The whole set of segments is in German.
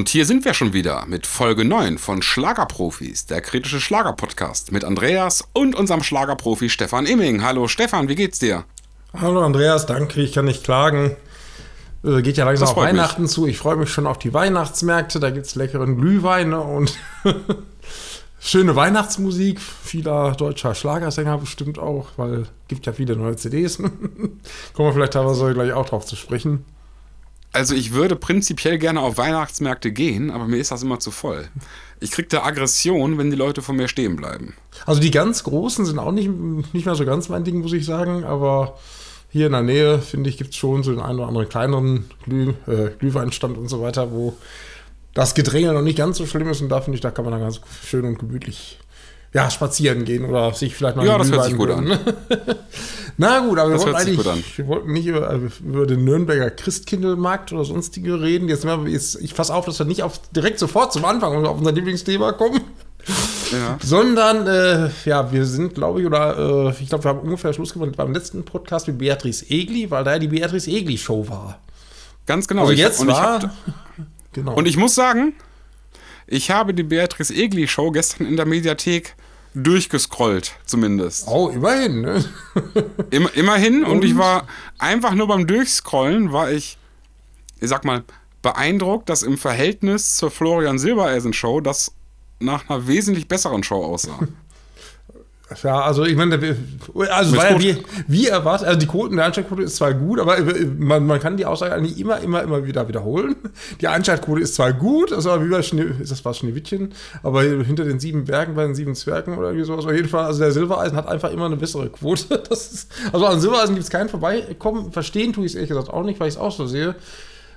Und hier sind wir schon wieder mit Folge 9 von Schlagerprofis, der kritische Schlagerpodcast mit Andreas und unserem Schlagerprofi Stefan Imming. Hallo Stefan, wie geht's dir? Hallo Andreas, danke, ich kann nicht klagen. Äh, geht ja langsam auf Weihnachten mich. zu. Ich freue mich schon auf die Weihnachtsmärkte. Da gibt es leckeren Glühwein und schöne Weihnachtsmusik. Vieler deutscher Schlagersänger bestimmt auch, weil es gibt ja viele neue CDs. Kommen wir vielleicht teilweise gleich auch drauf zu sprechen. Also ich würde prinzipiell gerne auf Weihnachtsmärkte gehen, aber mir ist das immer zu voll. Ich kriege da Aggression, wenn die Leute vor mir stehen bleiben. Also die ganz Großen sind auch nicht, nicht mehr so ganz mein Ding, muss ich sagen, aber hier in der Nähe, finde ich, gibt es schon so den einen oder anderen kleineren Glüh, äh, Glühweinstand und so weiter, wo das Gedränge noch nicht ganz so schlimm ist und da finde ich, da kann man dann ganz schön und gemütlich ja, spazieren gehen oder sich vielleicht mal Ja, das hört sich gut an. Na gut, aber das wir wollten eigentlich wir wollten nicht über, also über, den Nürnberger Christkindlmarkt oder sonstige reden. Jetzt, jetzt ich fasse auf, dass wir nicht auf, direkt sofort zum Anfang auf unser Lieblingsthema kommen. Ja. Sondern, äh, ja, wir sind, glaube ich, oder äh, ich glaube, wir haben ungefähr Schluss gemacht beim letzten Podcast mit Beatrice Egli, weil da ja die Beatrice Egli Show war. Ganz genau. Also jetzt ich, war. Ich hab, genau. Und ich muss sagen, ich habe die Beatrice Egli Show gestern in der Mediathek durchgescrollt, zumindest. Oh, immerhin, ne? Immer, immerhin. Und? und ich war einfach nur beim Durchscrollen, war ich, ich sag mal, beeindruckt, dass im Verhältnis zur Florian Silbereisen Show das nach einer wesentlich besseren Show aussah. Ja, also ich meine, also ja wie, wie erwartet, also die Quoten, der Einschaltquote ist zwar gut, aber man, man kann die Aussage eigentlich immer, immer, immer wieder wiederholen. Die Einschaltquote ist zwar gut, also wie bei Schnee, ist das was Schneewittchen, aber hinter den sieben Bergen bei den sieben Zwergen oder irgendwie sowas, auf jeden Fall, also der Silbereisen hat einfach immer eine bessere Quote. Ist, also an Silbereisen gibt es keinen Vorbeikommen, verstehen tue ich es ehrlich gesagt auch nicht, weil ich es auch so sehe.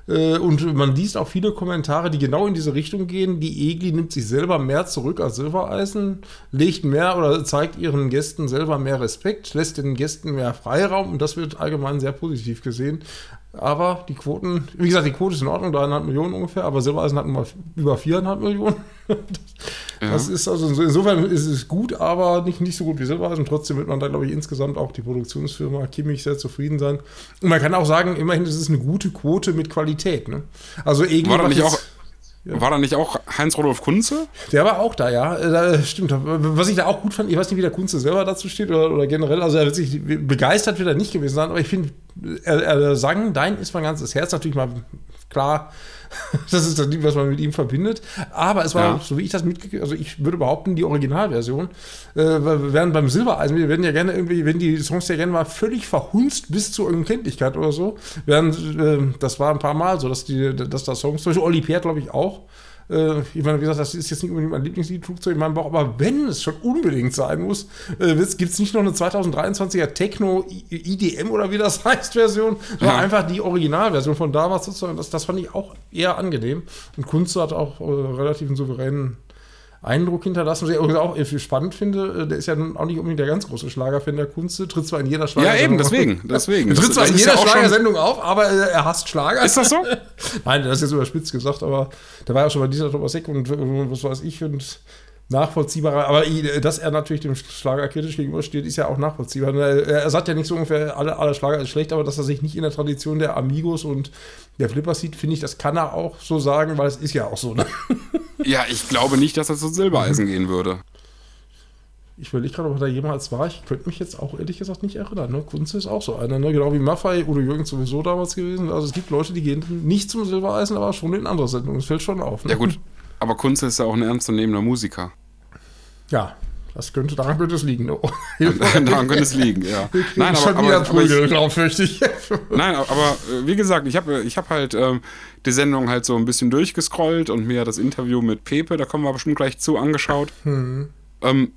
Äh, und man liest auch viele Kommentare, die genau in diese Richtung gehen. Die Egli nimmt sich selber mehr zurück als Silbereisen, legt mehr oder zeigt ihren Gästen selber mehr Respekt, lässt den Gästen mehr Freiraum und das wird allgemein sehr positiv gesehen. Aber die Quoten, wie gesagt, die Quote ist in Ordnung, dreieinhalb Millionen ungefähr, aber Silbereisen hat mal über viereinhalb Millionen. Das ja. ist also insofern ist es gut, aber nicht, nicht so gut wie Silbereisen. Trotzdem wird man da, glaube ich, insgesamt auch die Produktionsfirma Kimmich sehr zufrieden sein. Und man kann auch sagen, immerhin ist es eine gute Quote mit Qualität. Ne? Also irgendwie. War da nicht auch. Ja. War da nicht auch Heinz-Rodolf Kunze? Der war auch da, ja. Äh, da, stimmt. Was ich da auch gut fand, ich weiß nicht, wie der Kunze selber dazu steht oder, oder generell, also er wird sich begeistert wird er nicht gewesen sein, aber ich finde, er, er sang, dein ist mein ganzes Herz natürlich mal klar das ist das Lied, was man mit ihm verbindet. Aber es war, ja. so wie ich das mitgekriegt also ich würde behaupten, die Originalversion. Äh, während beim Silbereisen, wir werden ja gerne irgendwie, wenn die Songs ja gerne mal völlig verhunzt bis zur Unkenntlichkeit oder so. Während, äh, das war ein paar Mal so, dass, die, dass da Songs, zum Beispiel Olli Pert, glaube ich, auch, äh, ich meine, wie gesagt, das ist jetzt nicht unbedingt mein Lieblingslied, Flugzeug in meinem Bauch, aber wenn es schon unbedingt sein muss, äh, gibt es nicht noch eine 2023er Techno IDM oder wie das heißt Version, sondern ja. einfach die Originalversion von damals sozusagen. Das, das fand ich auch eher angenehm. Und Kunze hat auch äh, relativ einen souveränen Eindruck hinterlassen. Was ich auch viel spannend finde, äh, der ist ja auch nicht unbedingt der ganz große Schlagerfan der Kunst, tritt zwar in jeder Schlagersendung Ja, eben, deswegen. deswegen. Er tritt zwar in jeder ja Schlagersendung auf, aber äh, er hasst Schlager. Ist das so? Nein, das ist jetzt überspitzt gesagt, aber der war ja schon bei dieser Thomas Heck und, und was weiß ich und nachvollziehbar. Aber dass er natürlich dem Schlager kritisch gegenübersteht, ist ja auch nachvollziehbar. Er, sagt ja nicht so ungefähr, alle, alle Schlager ist schlecht, aber dass er sich nicht in der Tradition der Amigos und der Flippers sieht, finde ich, das kann er auch so sagen, weil es ist ja auch so. Ne? Ja, ich glaube nicht, dass er zu Silbereisen gehen würde. Ich überlege gerade, ob er da jemals war. Ich könnte mich jetzt auch ehrlich gesagt nicht erinnern. Ne? Kunze ist auch so einer, ne? genau wie Maffei oder Jürgen sowieso damals gewesen. Also es gibt Leute, die gehen nicht zum Silbereisen, aber schon in andere Sendungen. Das fällt schon auf. Ne? Ja gut, aber Kunze ist ja auch ein ernstzunehmender Musiker. Ja, das könnte, daran könnte es liegen. Oh. daran könnte es liegen, ja. Nein, aber, aber, aber Prügel, ich, Nein, aber äh, wie gesagt, ich habe ich hab halt ähm, die Sendung halt so ein bisschen durchgescrollt und mir das Interview mit Pepe, da kommen wir bestimmt gleich zu, angeschaut. Hm. Ähm,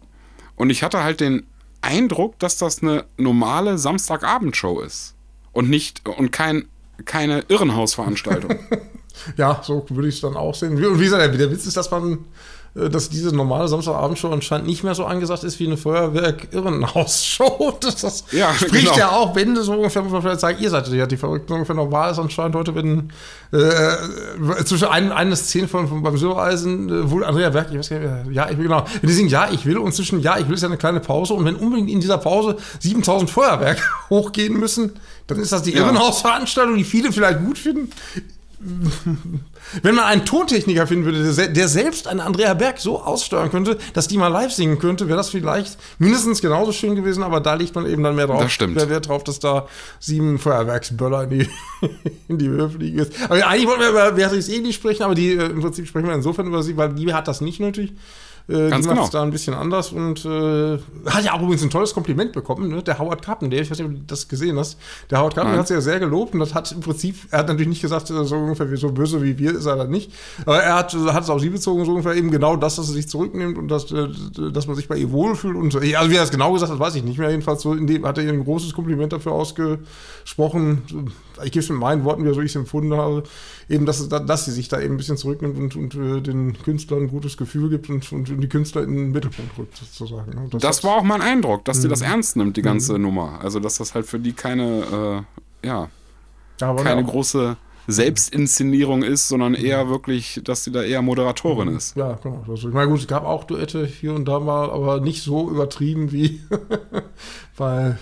und ich hatte halt den Eindruck, dass das eine normale Samstagabendshow ist. Und nicht, und kein, keine Irrenhausveranstaltung. ja, so würde ich es dann auch sehen. Und wie gesagt, der Witz ist, dass man äh, dass diese normale Samstagabendshow anscheinend nicht mehr so angesagt ist wie eine Feuerwerk-Irrenhaus-Show. Das, das ja, spricht genau. ja auch Bände so ungefähr, muss man vielleicht sagen, ihr seid ja die Verrückten ungefähr normal ist anscheinend heute, wenn äh, zwischen ein, eine Szene von, von beim Silbereisen, äh, wohl Andrea Werk, ich weiß gar nicht, ja, ich will genau, wenn die singen, ja, ich will und zwischen ja, ich will ist ja eine kleine Pause und wenn unbedingt in dieser Pause 7000 Feuerwerke hochgehen müssen, dann ist das die ja. Irrenhausveranstaltung, die viele vielleicht gut finden wenn man einen Tontechniker finden würde, der, selbst einen Andrea Berg so aussteuern könnte, dass die mal live singen könnte, wäre das vielleicht mindestens genauso schön gewesen, aber da liegt man eben dann mehr drauf. Das stimmt. Mehr Wert drauf, dass da sieben Feuerwerksböller in die, in die Höhe fliegen ist. Aber eigentlich wollten wir über Beatrice Egli sprechen, aber die, äh, im Prinzip sprechen wir insofern über sie, weil die hat das nicht nötig. Äh, Ganz die macht es genau. da ein bisschen anders und äh, hat ja auch übrigens ein tolles Kompliment bekommen, ne? der Howard Carpenter, ich weiß nicht, ob du das gesehen hast. Der Howard Carpenter Nein. hat sie ja sehr gelobt und das hat im Prinzip, er hat natürlich nicht gesagt, äh, so ungefähr wie so böse wie wir ist er dann nicht, aber er hat, hat es auf sie bezogen, so ungefähr eben genau das, dass er sich zurücknimmt und dass, äh, dass man sich bei ihr wohlfühlt und so. Also wie er das genau gesagt hat, weiß ich nicht mehr. Jedenfalls so in dem hat er ihr ein großes Kompliment dafür ausgesprochen. Ich gebe es mit meinen Worten, wie so ich es empfunden habe, eben, dass, dass sie sich da eben ein bisschen zurücknimmt und, und äh, den Künstlern ein gutes Gefühl gibt und, und die Künstler in den Mittelpunkt rückt, sozusagen. ne? Das hat- war auch mein Eindruck, dass die das Mhm. ernst nimmt, die ganze Nummer. Also, dass das halt für die keine, äh, ja, aber keine große Selbstinszenierung ist, sondern eher wirklich, dass sie da eher Moderatorin ist. Ja, genau. Also, ich meine, gut, es gab auch Duette hier und da mal, aber nicht so übertrieben wie bei,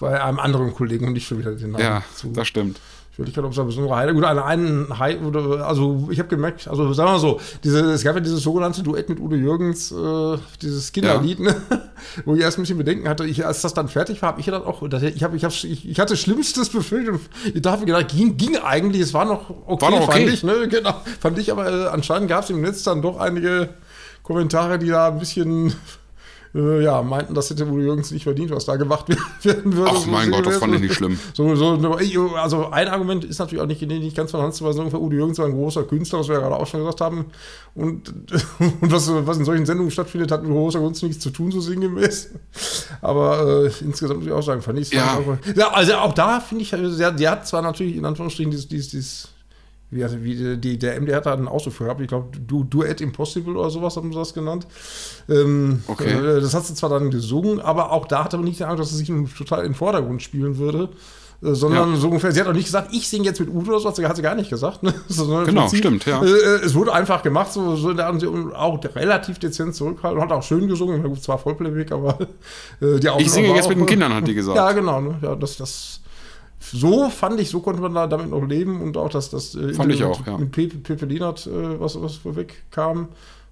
bei einem anderen Kollegen und nicht schon wieder den Namen Ja, zu. das stimmt. Ich würde nicht ob es eine besondere Highlight. Gut, an einen High, oder, also ich habe gemerkt, also sagen wir mal so, diese, es gab ja dieses sogenannte Duett mit Udo Jürgens, äh, dieses Kinderlied, ne? wo ich erst ein bisschen Bedenken hatte. Ich, als das dann fertig war, habe ich gedacht, auch, das- ich, hab, ich, hab, ich, ich hatte Schlimmstes befürchtet. und Ich dachte gedacht, ging, ging eigentlich, es war noch okay, War noch okay. fand ich, ne? Genau, fand ich, aber äh, anscheinend gab es im Netz dann doch einige Kommentare, die da ein bisschen äh, ja, meinten, das hätte Udo Jürgens nicht verdient, was da gemacht werden würde. Ach So mein Gott, das fand ich nicht schlimm. So, so, also ein Argument ist natürlich auch nicht, nicht ganz von Hand zu weisen, Udo Jürgens war ein großer Künstler, was wir ja gerade auch schon gesagt haben. Und, und was, was in solchen Sendungen stattfindet, hat mit großer Kunst nichts zu tun, so sinngemäß. Aber äh, insgesamt muss ich auch sagen, fand ich es Ja. auch, ja, Also auch da finde ich, also, der, der hat zwar natürlich in Anführungsstrichen dieses, dieses, dieses wie, hat- wie die, der MDR hat da einen Ausruf für gehabt, ich glaube, du, Duett Impossible oder sowas haben sie das genannt. Ähm, Okay. äh, das hat sie zwar dann gesungen, aber auch da hat er nicht den Eindruck, dass sie sich total in den Vordergrund spielen würde. äh, Sondern Ja. so ungefähr, sie hat auch nicht gesagt, ich singe jetzt mit Udo oder so, hat sie, sie gar nicht gesagt. Ne? Genau, stimmt, ja. Äh, äh, es wurde einfach gemacht, so, so der Art, und auch relativ dezent zurückhalten, hat auch schön gesungen, gut, zwar Vollplayback, aber äh, die Aufnahme Ich singe jetzt mit den äh, Kindern, hat die gesagt. Ja, genau. Ne? Ja, das, das, so fand ich, so konnte man da damit noch leben und auch, dass das äh, Fand ich mit, auch, ja. mit Pepe, Pepe Lienert, äh, was, was vorwegkam,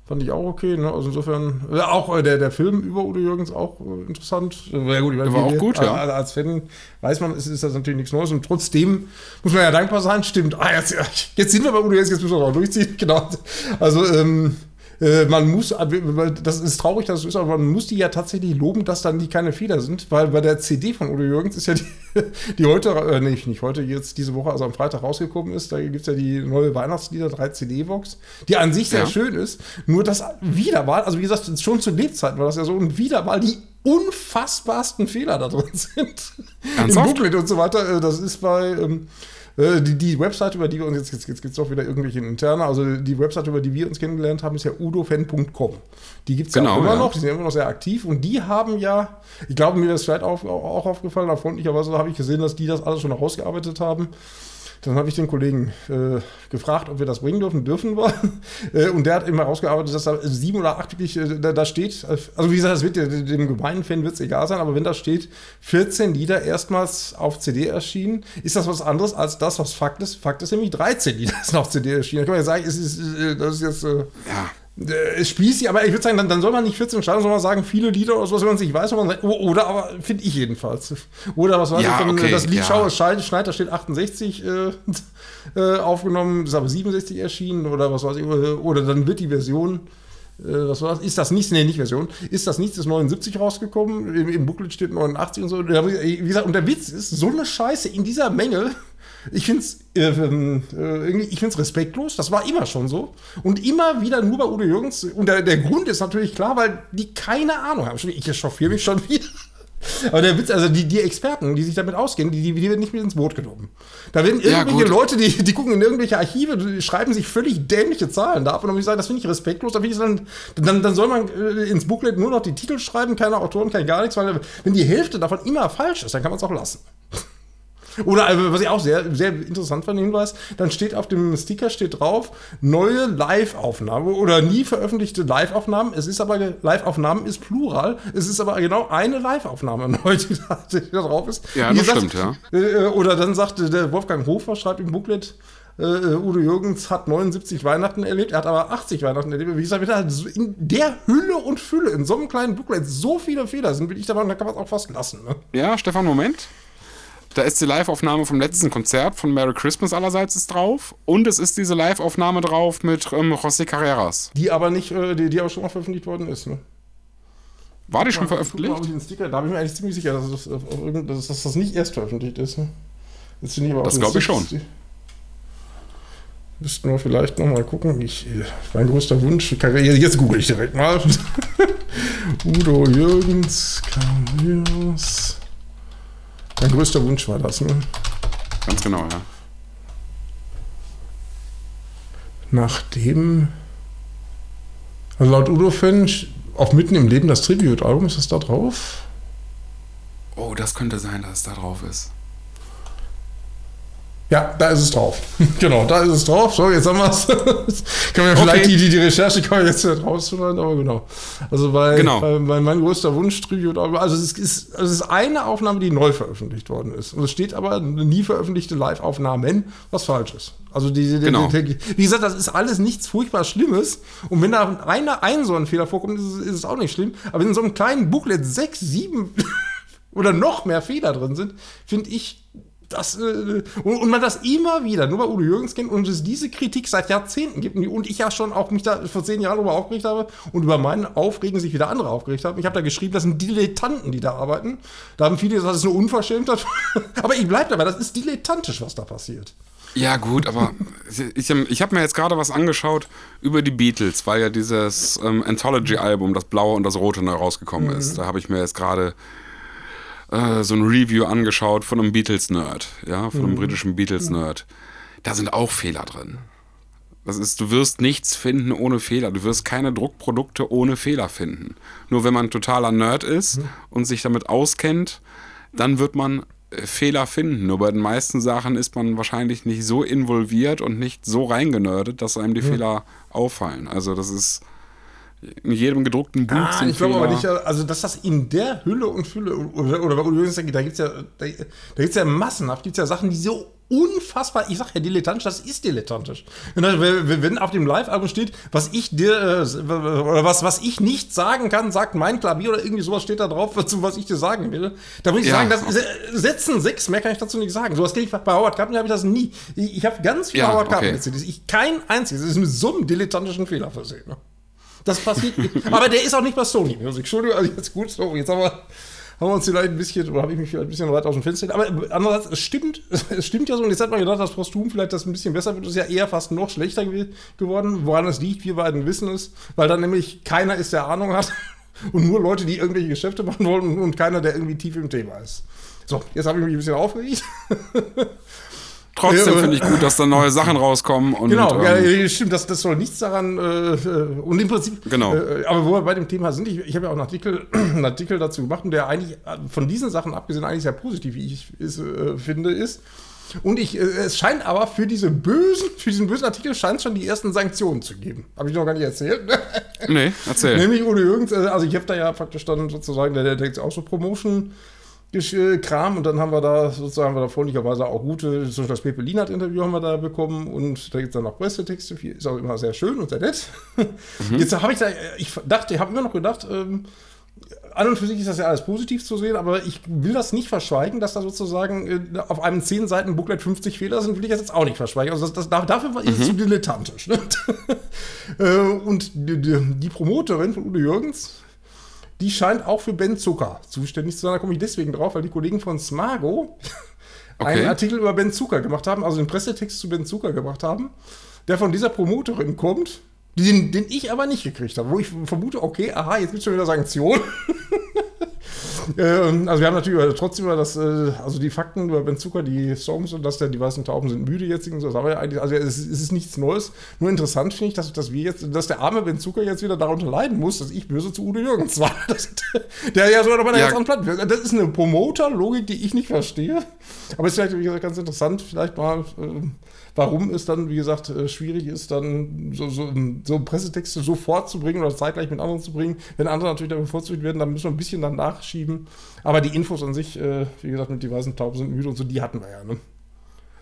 fand ich auch okay. Ne? Also insofern, äh, auch äh, der, der Film über Udo Jürgens auch äh, interessant. Ja, gut, ich meine, war auch gut, ja. Als, als Fan weiß man, es ist das natürlich nichts Neues und trotzdem muss man ja dankbar sein. Stimmt, ah, jetzt, jetzt sind wir bei Udo Jürgens, jetzt müssen wir auch durchziehen. Genau. Also, ähm, äh, man muss, das ist traurig, dass es so ist, aber man muss die ja tatsächlich loben, dass dann die keine Fehler sind, weil bei der CD von Udo Jürgens ist ja die, die heute, äh, nee, nicht heute, jetzt diese Woche, also am Freitag rausgekommen ist, da gibt es ja die neue Weihnachtslieder 3 CD-Box, die an sich sehr Ja. schön ist, nur das wieder mal, also wie gesagt, schon zu Lebzeiten war das ja so, und wieder mal die unfassbarsten Fehler da drin sind. Im Ernsthaft? Booklet und so weiter, äh, das ist bei, ähm, äh, die, die Website, über die wir uns jetzt, jetzt, jetzt gibt es auch wieder irgendwelche interne, also die Website, über die wir uns kennengelernt haben, ist ja udofan.com. Die gibt es ja Genau, auch immer ja. noch, die sind immer noch sehr aktiv und die haben ja, ich glaube, mir ist vielleicht auch, auch aufgefallen, aber freundlicherweise habe ich gesehen, dass die das alles schon rausgearbeitet haben. Dann habe ich den Kollegen äh, gefragt, ob wir das bringen dürfen. Dürfen wir. Äh, und der hat immer rausgearbeitet, dass da sieben oder acht wirklich äh, da, da steht. Also wie gesagt, das wird dem gemeinen Fan wird es egal sein, aber wenn da steht, 14 Lieder erstmals auf CD erschienen, ist das was anderes als das, was Fakt ist. Fakt ist nämlich 13 Lieder sind auf CD erschienen. Da kann man ja sagen, es ist, äh, das ist jetzt. Äh, Ja. Äh, spießig, aber ich würde sagen, dann, dann soll man nicht 14 schreiben, sondern sagen viele Lieder oder sowas, wenn man es nicht weiß, man sagt, oh, oder aber finde ich jedenfalls. Oder was weiß Ja, ich, dann, okay, das Lied ja. Schau, da steht 68 äh, äh, aufgenommen, ist aber 67 erschienen oder was weiß ich, oder, oder dann wird die Version, äh, was war das? Ist das nichts, nee, nicht Version, ist das nichts, ist 79 rausgekommen, im, im Booklet steht 89 und so. Wie gesagt, und der Witz ist, so eine Scheiße in dieser Menge, ich finde es äh, ähm, äh, irgendwie- ich find's respektlos, das war immer schon so. Und immer wieder nur bei Udo Jürgens. Und der, der Grund ist natürlich klar, weil die keine Ahnung haben. Ich chauffiere mich schon wieder. Aber der Witz, also die, die Experten, die sich damit auskennen, die, die, die werden nicht mit ins Boot genommen. Da werden Ja, irgendwelche gut. Leute, die, die gucken in irgendwelche Archive, die schreiben sich völlig dämliche Zahlen da ab. Und dann muss ich sagen, das finde ich respektlos. Da find ich dann, dann, dann soll man äh, ins Booklet nur noch die Titel schreiben, keine Autoren, kein gar nichts, weil wenn die Hälfte davon immer falsch ist, dann kann man es auch lassen. Oder äh, was ich auch sehr, sehr interessant fand, Hinweis, dann steht auf dem Sticker steht drauf, neue Live-Aufnahme oder nie veröffentlichte Live-Aufnahmen. Es ist aber, Live-Aufnahmen ist Plural. Es ist aber genau eine Live-Aufnahme neu, die da, die da drauf ist. Ja, das stimmt, ja. Äh, oder dann sagte der Wolfgang Hofer, schreibt im Booklet, äh, Udo Jürgens hat 79 Weihnachten erlebt, er hat aber 80 Weihnachten erlebt. Wie gesagt, in der Hülle und Fülle, in so einem kleinen Booklet, so viele Fehler sind, bin ich Meinung, da kann man es auch fast lassen. Ne? Ja, Stefan, Moment. Da ist die Live-Aufnahme vom letzten Konzert von Merry Christmas allerseits ist drauf. Und es ist diese Live-Aufnahme drauf mit ähm, José Carreras. Die aber nicht, äh, die, die aber schon mal veröffentlicht worden ist, ne? War die schon mal, veröffentlicht? Mal, Sticker, da bin ich mir eigentlich ziemlich sicher, dass das, dass, das nicht erst veröffentlicht ist. Ne? Das, das glaube ich schon. Müssten wir vielleicht nochmal gucken. Ich, mein größter Wunsch, jetzt google ich direkt mal. Udo Jürgens, Cameos. Mein größter Wunsch war das, ne? Ganz genau, ja. Nachdem, also laut Udo Fench, auch mitten im Leben das Tribute-Album, ist das da drauf? Oh, das könnte sein, dass es da drauf ist. Ja, da ist es drauf. genau, da ist es drauf. So, jetzt haben wir es. können wir okay. vielleicht die, die, die Recherche kann jetzt rausholen, aber genau. Also bei, genau. bei, bei mein größter Wunsch Tribute, also es ist, also es ist eine Aufnahme, die neu veröffentlicht worden ist. Und es steht aber nie veröffentlichte Live-Aufnahmen, was falsch ist. Also diese, genau. Die, die, wie gesagt, das ist alles nichts furchtbar Schlimmes. Und wenn da einer ein so ein Fehler vorkommt, ist es, ist es auch nicht schlimm. Aber in so einem kleinen Booklet sechs, sieben oder noch mehr Fehler drin sind, finde ich das, äh, und, und, man das immer wieder, nur bei Udo Jürgens kennt und es diese Kritik seit Jahrzehnten gibt und ich ja schon auch mich da vor zehn Jahren darüber aufgeregt habe und über meinen Aufregen sich wieder andere aufgeregt haben. Ich habe da geschrieben, das sind Dilettanten, die da arbeiten. Da haben viele gesagt, das ist eine Unverschämtheit. aber ich bleibe dabei, das ist dilettantisch, was da passiert. Ja, gut, aber ich, ich habe mir jetzt gerade was angeschaut über die Beatles, weil ja dieses ähm, Anthology-Album, das Blaue und das Rote, neu rausgekommen mhm. ist. Da habe ich mir jetzt gerade äh, so ein Review angeschaut von einem Beatles-Nerd, ja, von einem mhm. britischen Beatles-Nerd. Da sind auch Fehler drin. Das ist, du wirst nichts finden ohne Fehler. Du wirst keine Druckprodukte ohne Fehler finden. Nur wenn man totaler Nerd ist mhm. und sich damit auskennt, dann wird man äh, Fehler finden. Nur bei den meisten Sachen ist man wahrscheinlich nicht so involviert und nicht so reingenördet, dass einem die mhm. Fehler auffallen. Also das ist in jedem gedruckten Buch ah, sind Ich glaube aber nicht, also dass das in der Hülle und Fülle, oder, oder da gibt es ja, da, da gibt's ja massenhaft, gibt es ja Sachen, die so unfassbar, ich sag ja dilettantisch, das ist dilettantisch. Wenn, wenn auf dem Live-Album steht, was ich dir, äh, oder was, was ich nicht sagen kann, sagt mein Klavier oder irgendwie sowas steht da drauf, was ich dir sagen will, da muss ich ja. sagen, das setzen sechs, mehr kann ich dazu nicht sagen. Sowas kenne ich bei Howard Carpenter, habe ich das nie. Ich, ich habe ganz viele ja, Howard Carpenter okay. CDs, ich kein einziges, das ist mit so einem dilettantischen Fehler versehen. Das passiert. Aber der ist auch nicht bei Sony Music. Entschuldigung, also jetzt gut, so, jetzt haben wir, haben wir uns vielleicht ein bisschen, oder habe ich mich vielleicht ein bisschen weit aus dem Fenster Aber andererseits, es stimmt, es stimmt ja so. Und jetzt hat man gedacht, dass Postum vielleicht das ein bisschen besser wird. Das ist ja eher fast noch schlechter geworden. Woran es liegt, wir beiden wissen es. Weil dann nämlich keiner ist, der Ahnung hat. Und nur Leute, die irgendwelche Geschäfte machen wollen und keiner, der irgendwie tief im Thema ist. So, jetzt habe ich mich ein bisschen aufgeregt. Trotzdem finde ich gut, dass da neue Sachen rauskommen. Und, genau, ähm, ja, stimmt, das, das soll nichts daran. Äh, äh, und im Prinzip. Genau. Äh, aber wo wir bei dem Thema sind, ich, ich habe ja auch einen Artikel, einen Artikel dazu gemacht, und der eigentlich äh, von diesen Sachen abgesehen eigentlich sehr positiv, wie ich es äh, finde, ist. Und ich, äh, es scheint aber für diese bösen, für diesen bösen Artikel scheint es schon die ersten Sanktionen zu geben. Habe ich noch gar nicht erzählt. nee, erzähl. Nämlich Udo Jürgens, also ich habe da ja praktisch dann sozusagen, der, der denkt auch so Promotion Kram und dann haben wir da sozusagen wir da freundlicherweise auch gute, zum Beispiel das Pepe Lienert Interview haben wir da bekommen und da gibt es dann noch Pressetexte, ist auch immer sehr schön und sehr nett. Mhm. Jetzt habe ich da, ich dachte, ich habe immer noch gedacht, ähm, an und für sich ist das ja alles positiv zu sehen, aber ich will das nicht verschweigen, dass da sozusagen äh, auf einem 10 Seiten Booklet 50 Fehler sind, will ich das jetzt auch nicht verschweigen. Also das, das, dafür ist es mhm. zu dilettantisch. Ne? Äh, und die, die, die Promoterin von Udo Jürgens, die scheint auch für Ben Zucker zuständig zu sein. Da komme ich deswegen drauf, weil die Kollegen von Smago okay. einen Artikel über Ben Zucker gemacht haben, also den Pressetext zu Ben Zucker gemacht haben, der von dieser Promoterin kommt, den, den ich aber nicht gekriegt habe, wo ich vermute, okay, aha, jetzt gibt es schon wieder Sanktionen. Ähm, also wir haben natürlich trotzdem über das, äh, also die Fakten über Ben Zucker, die Songs und dass der, die weißen Tauben sind müde jetzt und so, aber ja eigentlich, also es, es, ist nichts Neues. Nur interessant finde ich, dass, dass wir jetzt, dass der arme Ben Zucker jetzt wieder darunter leiden muss, dass ich böse zu Udo Jürgens war. Das, der ja sogar noch bei der ja. ganz anderen Platte. Das ist eine Promoter-Logik, die ich nicht verstehe. Aber es ist vielleicht, wie gesagt, ganz interessant, vielleicht mal. Äh, warum es dann, wie gesagt, äh, schwierig ist, dann so, so, so Pressetexte sofort zu bringen oder zeitgleich mit anderen zu bringen. Wenn andere natürlich dann bevorzugt werden, dann müssen wir ein bisschen dann nachschieben. Aber die Infos an sich, äh, wie gesagt, mit die weißen Tauben sind müde und so, die hatten wir ja. Ne?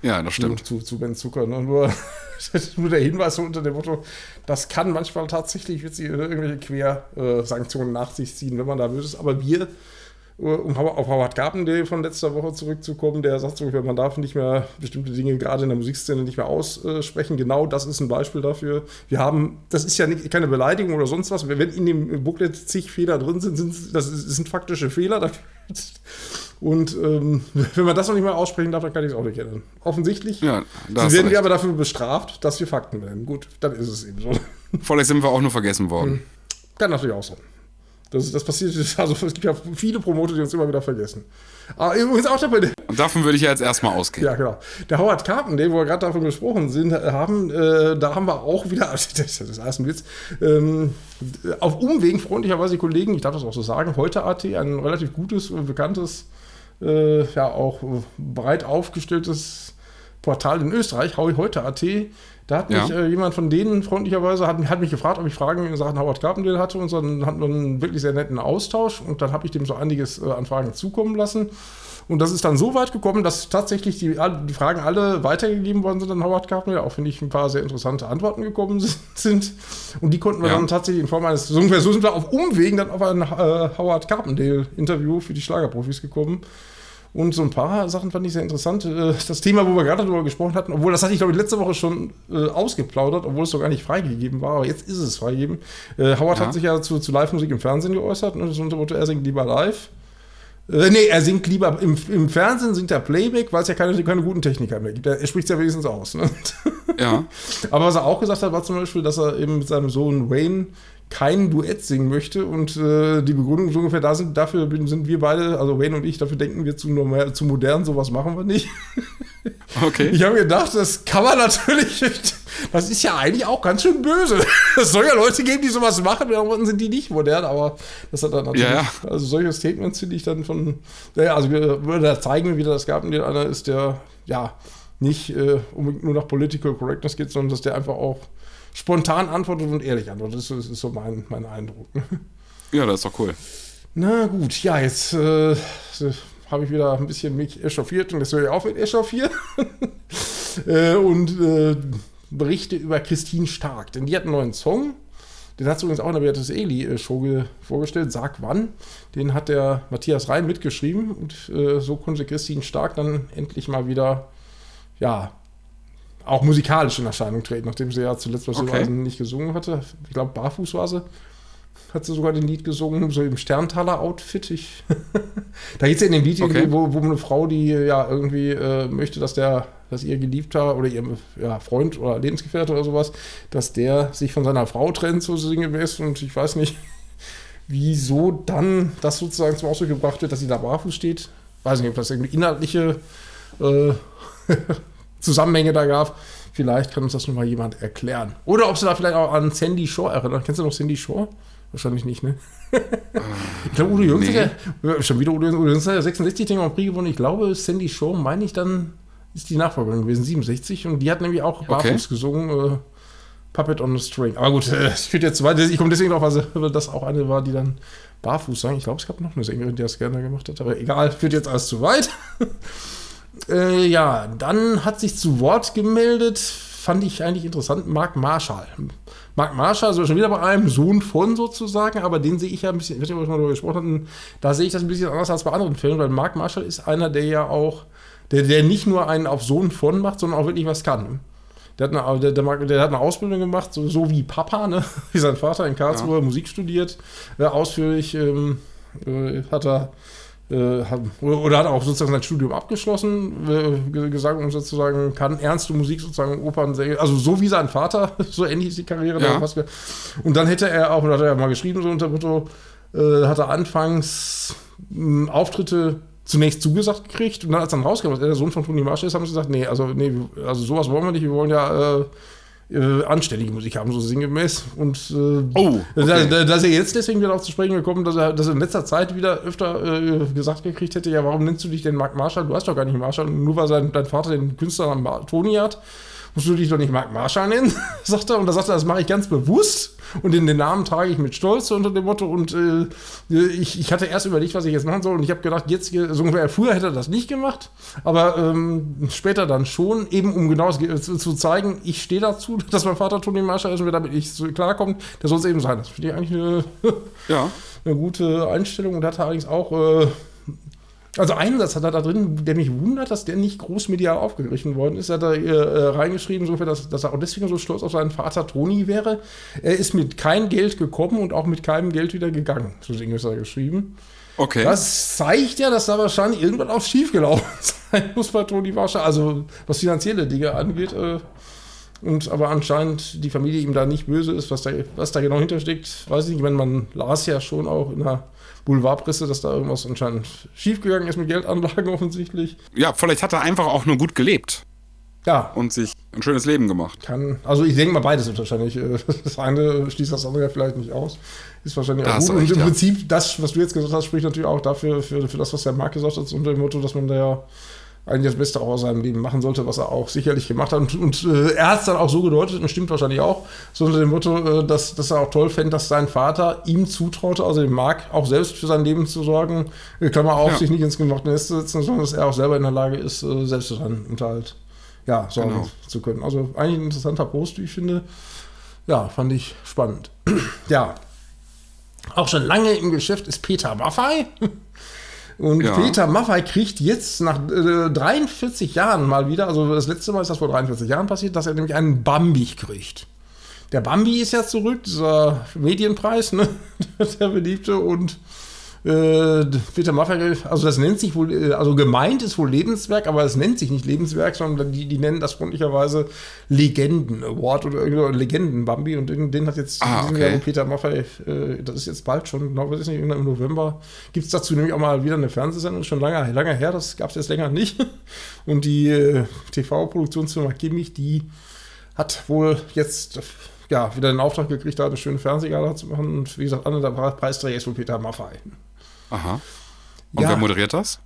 Ja, das stimmt. Zu, zu Ben Zucker. Ne? Nur, nur der Hinweis so unter dem Motto, das kann manchmal tatsächlich witzig, irgendwelche Quersanktionen nach sich ziehen, wenn man da böse ist. Aber wir um auf Howard Carpendale von letzter Woche zurückzukommen, der sagt so, man darf nicht mehr bestimmte Dinge gerade in der Musikszene nicht mehr aussprechen. Genau das ist ein Beispiel dafür. Wir haben, das ist ja nicht, keine Beleidigung oder sonst was. Wenn in dem Booklet zig Fehler drin sind, sind das sind faktische Fehler. Und ähm, wenn man das noch nicht mal aussprechen darf, dann kann ich es auch nicht ändern. Offensichtlich ja, werden recht. wir aber dafür bestraft, dass wir Fakten werden. Gut, dann ist es eben so. Vorher sind wir auch nur vergessen worden. Hm. Kann natürlich auch sein. Das, das passiert, also es gibt ja viele Promoter, die uns immer wieder vergessen. Aber ah, übrigens auch dabei. Und davon würde ich ja jetzt erstmal ausgehen. Ja, genau. Der Howard Carpenter, wo wir gerade davon gesprochen sind, haben, äh, da haben wir auch wieder, das ist das ein Witz, ähm, auf Umwegen freundlicherweise Kollegen, ich darf das auch so sagen, heute AT, ein relativ gutes, bekanntes, äh, ja auch breit aufgestelltes Portal in Österreich, heute AT, da hat mich ja. äh, jemand von denen freundlicherweise hat, hat, mich gefragt, ob ich Fragen in Sachen Howard Carpendale hatte und dann hatten wir einen wirklich sehr netten Austausch und dann habe ich dem so einiges äh, an Fragen zukommen lassen. Und das ist dann so weit gekommen, dass tatsächlich die, die Fragen alle weitergegeben worden sind an Howard Carpendale, auch finde ich ein paar sehr interessante Antworten gekommen sind. Und die konnten wir ja. dann tatsächlich in Form eines, so sind wir auf Umwegen dann auf ein äh, Howard Carpendale-Interview für die Schlagerprofis gekommen. Und so ein paar Sachen fand ich sehr interessant. Äh, das Thema, wo wir gerade darüber gesprochen hatten, obwohl das hatte ich, glaube ich, letzte Woche schon äh, ausgeplaudert, obwohl es doch gar nicht freigegeben war, aber jetzt ist es freigegeben. Äh, Howard ja. hat sich ja zu, zu Live-Musik im Fernsehen geäußert und das Motto, er singt lieber live. Äh, nee, er singt lieber im, im Fernsehen, singt er Playback, weil es ja keine, keine guten Techniker mehr gibt. Er, er spricht es ja wenigstens aus. Ne? Ja. Aber was er auch gesagt hat, war zum Beispiel, dass er eben mit seinem Sohn Wayne kein Duett singen möchte und äh, die Begründung so ungefähr da sind, dafür sind wir beide, also Wayne und ich, dafür denken wir zu, zu modern, sowas machen wir nicht. Okay. Ich habe mir gedacht, das kann man natürlich, das ist ja eigentlich auch ganz schön böse. Es soll ja Leute geben, die sowas machen, dann sind die nicht modern, aber das hat dann natürlich, ja, ja. also solche Statements finde ich dann von, naja, also wir, da zeigen wir wieder, das gab den einer ist, der, ja, nicht äh, unbedingt nur nach Political Correctness geht, sondern dass der einfach auch spontan antwortet und ehrlich antwortet. Das ist, so mein, mein Eindruck. Ja, das ist doch cool. Na gut, ja, jetzt äh, habe ich wieder ein bisschen mich echauffiert und das höre ich auch mit echauffiert. äh, und äh, berichte über Christine Stark, denn die hat einen neuen Song. Den hat sie übrigens auch in der Beatrice Eli-Show vorgestellt. Sag wann. Den hat der Matthias Rhein mitgeschrieben. Und äh, so konnte Christine Stark dann endlich mal wieder, ja, auch musikalisch in Erscheinung treten, nachdem sie ja zuletzt was okay. nicht gesungen hatte. Ich glaube, barfuß war sie. Hat sie sogar den Lied gesungen, so im Sterntaler-Outfit. da geht es ja in dem Lied, okay. wo, wo eine Frau, die ja irgendwie äh, möchte, dass der, dass ihr Geliebter oder ihr ja, Freund oder Lebensgefährte oder sowas, dass der sich von seiner Frau trennt, so sinngemäß. Und ich weiß nicht, wieso dann das sozusagen zum Ausdruck gebracht wird, dass sie da barfuß steht. Weiß nicht, ob das irgendwie inhaltliche äh, Zusammenhänge da gab. Vielleicht kann uns das nochmal jemand erklären. Oder ob sie da vielleicht auch an Sandy Shore erinnert. Kennst du noch Sandy Shore? Wahrscheinlich nicht, ne? ich glaube, Udo Jürgens nee. ja, schon wieder Udo Jürgens hat ja 66 den Grand Prix gewonnen. Ich glaube, Sandy Shore, meine ich, dann ist die Nachfolgerin gewesen, 67. Und die hat nämlich auch barfuß okay. gesungen. Äh, Puppet on a String. Aber gut, es führt jetzt zu weit. Ich komme deswegen drauf, weil das auch eine war, die dann barfuß sang. Ich glaube, es gab noch eine Sängerin, die das gerne gemacht hat. Aber egal, führt jetzt alles zu weit. Äh, ja, dann hat sich zu Wort gemeldet, fand ich eigentlich interessant, Mark Marshall. Mark Marshall, also schon wieder bei einem Sohn von sozusagen, aber den sehe ich ja ein bisschen, ich weiß nicht, ob wir mal darüber gesprochen hatten, da sehe ich das ein bisschen anders als bei anderen Filmen, weil Mark Marshall ist einer, der ja auch, der, der nicht nur einen auf Sohn von macht, sondern auch wirklich was kann. Der hat eine, der, der, der hat eine Ausbildung gemacht, so, so, wie Papa, ne? wie sein Vater in Karlsruhe, ja. Musik studiert, äh, ausführlich ähm, äh, hat er oder hat auch sozusagen sein Studium abgeschlossen, äh, gesagt und sozusagen kann ernste Musik sozusagen Opernsänger, also so wie sein Vater, so ähnlich ist die Karriere. Ja. Und dann hätte er auch, oder hat er mal geschrieben, so unter Motto, äh, hat er anfangs mh, Auftritte zunächst zugesagt gekriegt und dann als dann rauskam, dass er der Sohn von Toni Marsch ist, haben sie gesagt, nee, also nee, also sowas wollen wir nicht, wir wollen ja äh, äh, anständige Musik haben, so sinngemäß. Und äh, oh, okay. da, dass er jetzt deswegen wieder auf zu sprechen gekommen, dass er, dass er in letzter Zeit wieder öfter äh, gesagt gekriegt hätte, ja, warum nennst du dich denn Mark Marshall? Du hast doch gar nicht Marshall, nur weil sein, dein Vater den Künstlernamen Toni hat. Musst du dich doch nicht Mark Marshall nennen, sagt er. Und da sagt er, das mache ich ganz bewusst. Und in den Namen trage ich mit Stolz unter dem Motto. Und äh, ich, ich hatte erst überlegt, was ich jetzt machen soll. Und ich habe gedacht, jetzt, so ungefähr früher hätte er das nicht gemacht. Aber ähm, später dann schon, eben um genau zu, zu zeigen, ich stehe dazu, dass mein Vater Tony Marshall ist und wer damit nicht klarkommt, der soll es eben sein. Das finde ich eigentlich eine, ja. eine gute Einstellung. Und hat er allerdings auch. Äh, also einen Satz hat er da drin, der mich wundert, dass der nicht großmedial aufgegriffen worden ist. Er hat da äh, reingeschrieben, so dass, dass er auch deswegen so stolz auf seinen Vater Toni wäre. Er ist mit kein Geld gekommen und auch mit keinem Geld wieder gegangen. So ist er geschrieben. Okay. Das zeigt ja, dass da wahrscheinlich irgendwann auch schiefgelaufen sein muss bei Toni Wascher. Also was finanzielle Dinge angeht. Äh, und aber anscheinend die Familie ihm da nicht böse ist, was da, was da genau hintersteckt, weiß ich nicht. Wenn man las ja schon auch in der Boulevardpresse, dass da irgendwas anscheinend schiefgegangen ist mit Geldanlagen offensichtlich. Ja, vielleicht hat er einfach auch nur gut gelebt. Ja. Und sich ein schönes Leben gemacht. Kann, also ich denke mal, beides ist wahrscheinlich. Äh, das eine schließt das andere vielleicht nicht aus. Ist wahrscheinlich auch gut. Und im ja. Prinzip, das, was du jetzt gesagt hast, spricht natürlich auch dafür, für, für das, was der Marc gesagt hat, unter dem Motto, dass man da ja eigentlich das Beste auch aus seinem Leben machen sollte, was er auch sicherlich gemacht hat. Und, und äh, er hat es dann auch so gedeutet, und stimmt wahrscheinlich auch, so unter dem Motto, äh, dass, dass er auch toll fände, dass sein Vater ihm zutraute, also dem Marc, auch selbst für sein Leben zu sorgen. Äh, Klammer auf, ja. sich nicht ins gemachte Nest zu setzen, sondern dass er auch selber in der Lage ist, äh, selbst seinen Unterhalt ja, sorgen genau. zu können. Also eigentlich ein interessanter Post, wie ich finde. Ja, fand ich spannend. ja. Auch schon lange im Geschäft ist Peter Maffei. Und ja. Peter Maffei kriegt jetzt nach äh, 43 Jahren mal wieder, also das letzte Mal ist das vor 43 Jahren passiert, dass er nämlich einen Bambi kriegt. Der Bambi ist ja zurück, dieser Medienpreis, ne? der beliebte und äh, Peter Maffay, also das nennt sich wohl, äh, also gemeint ist wohl Lebenswerk, aber es nennt sich nicht Lebenswerk, sondern die, die nennen das freundlicherweise Legenden Award oder, oder Legenden Bambi und den, den hat jetzt ah, okay. Peter Maffay, äh, das ist jetzt bald schon, genau, weiß ich nicht, im November gibt es dazu nämlich auch mal wieder eine Fernsehsendung, schon lange, lange her, das gab es jetzt länger nicht. Und die äh, TV-Produktionsfirma Kimmich, die hat wohl jetzt ja, wieder den Auftrag gekriegt, da eine schöne Fernsehgala zu machen. Und wie gesagt, einer der Preisträger ist wohl Peter Maffay. Aha. Und ja. wer moderiert das?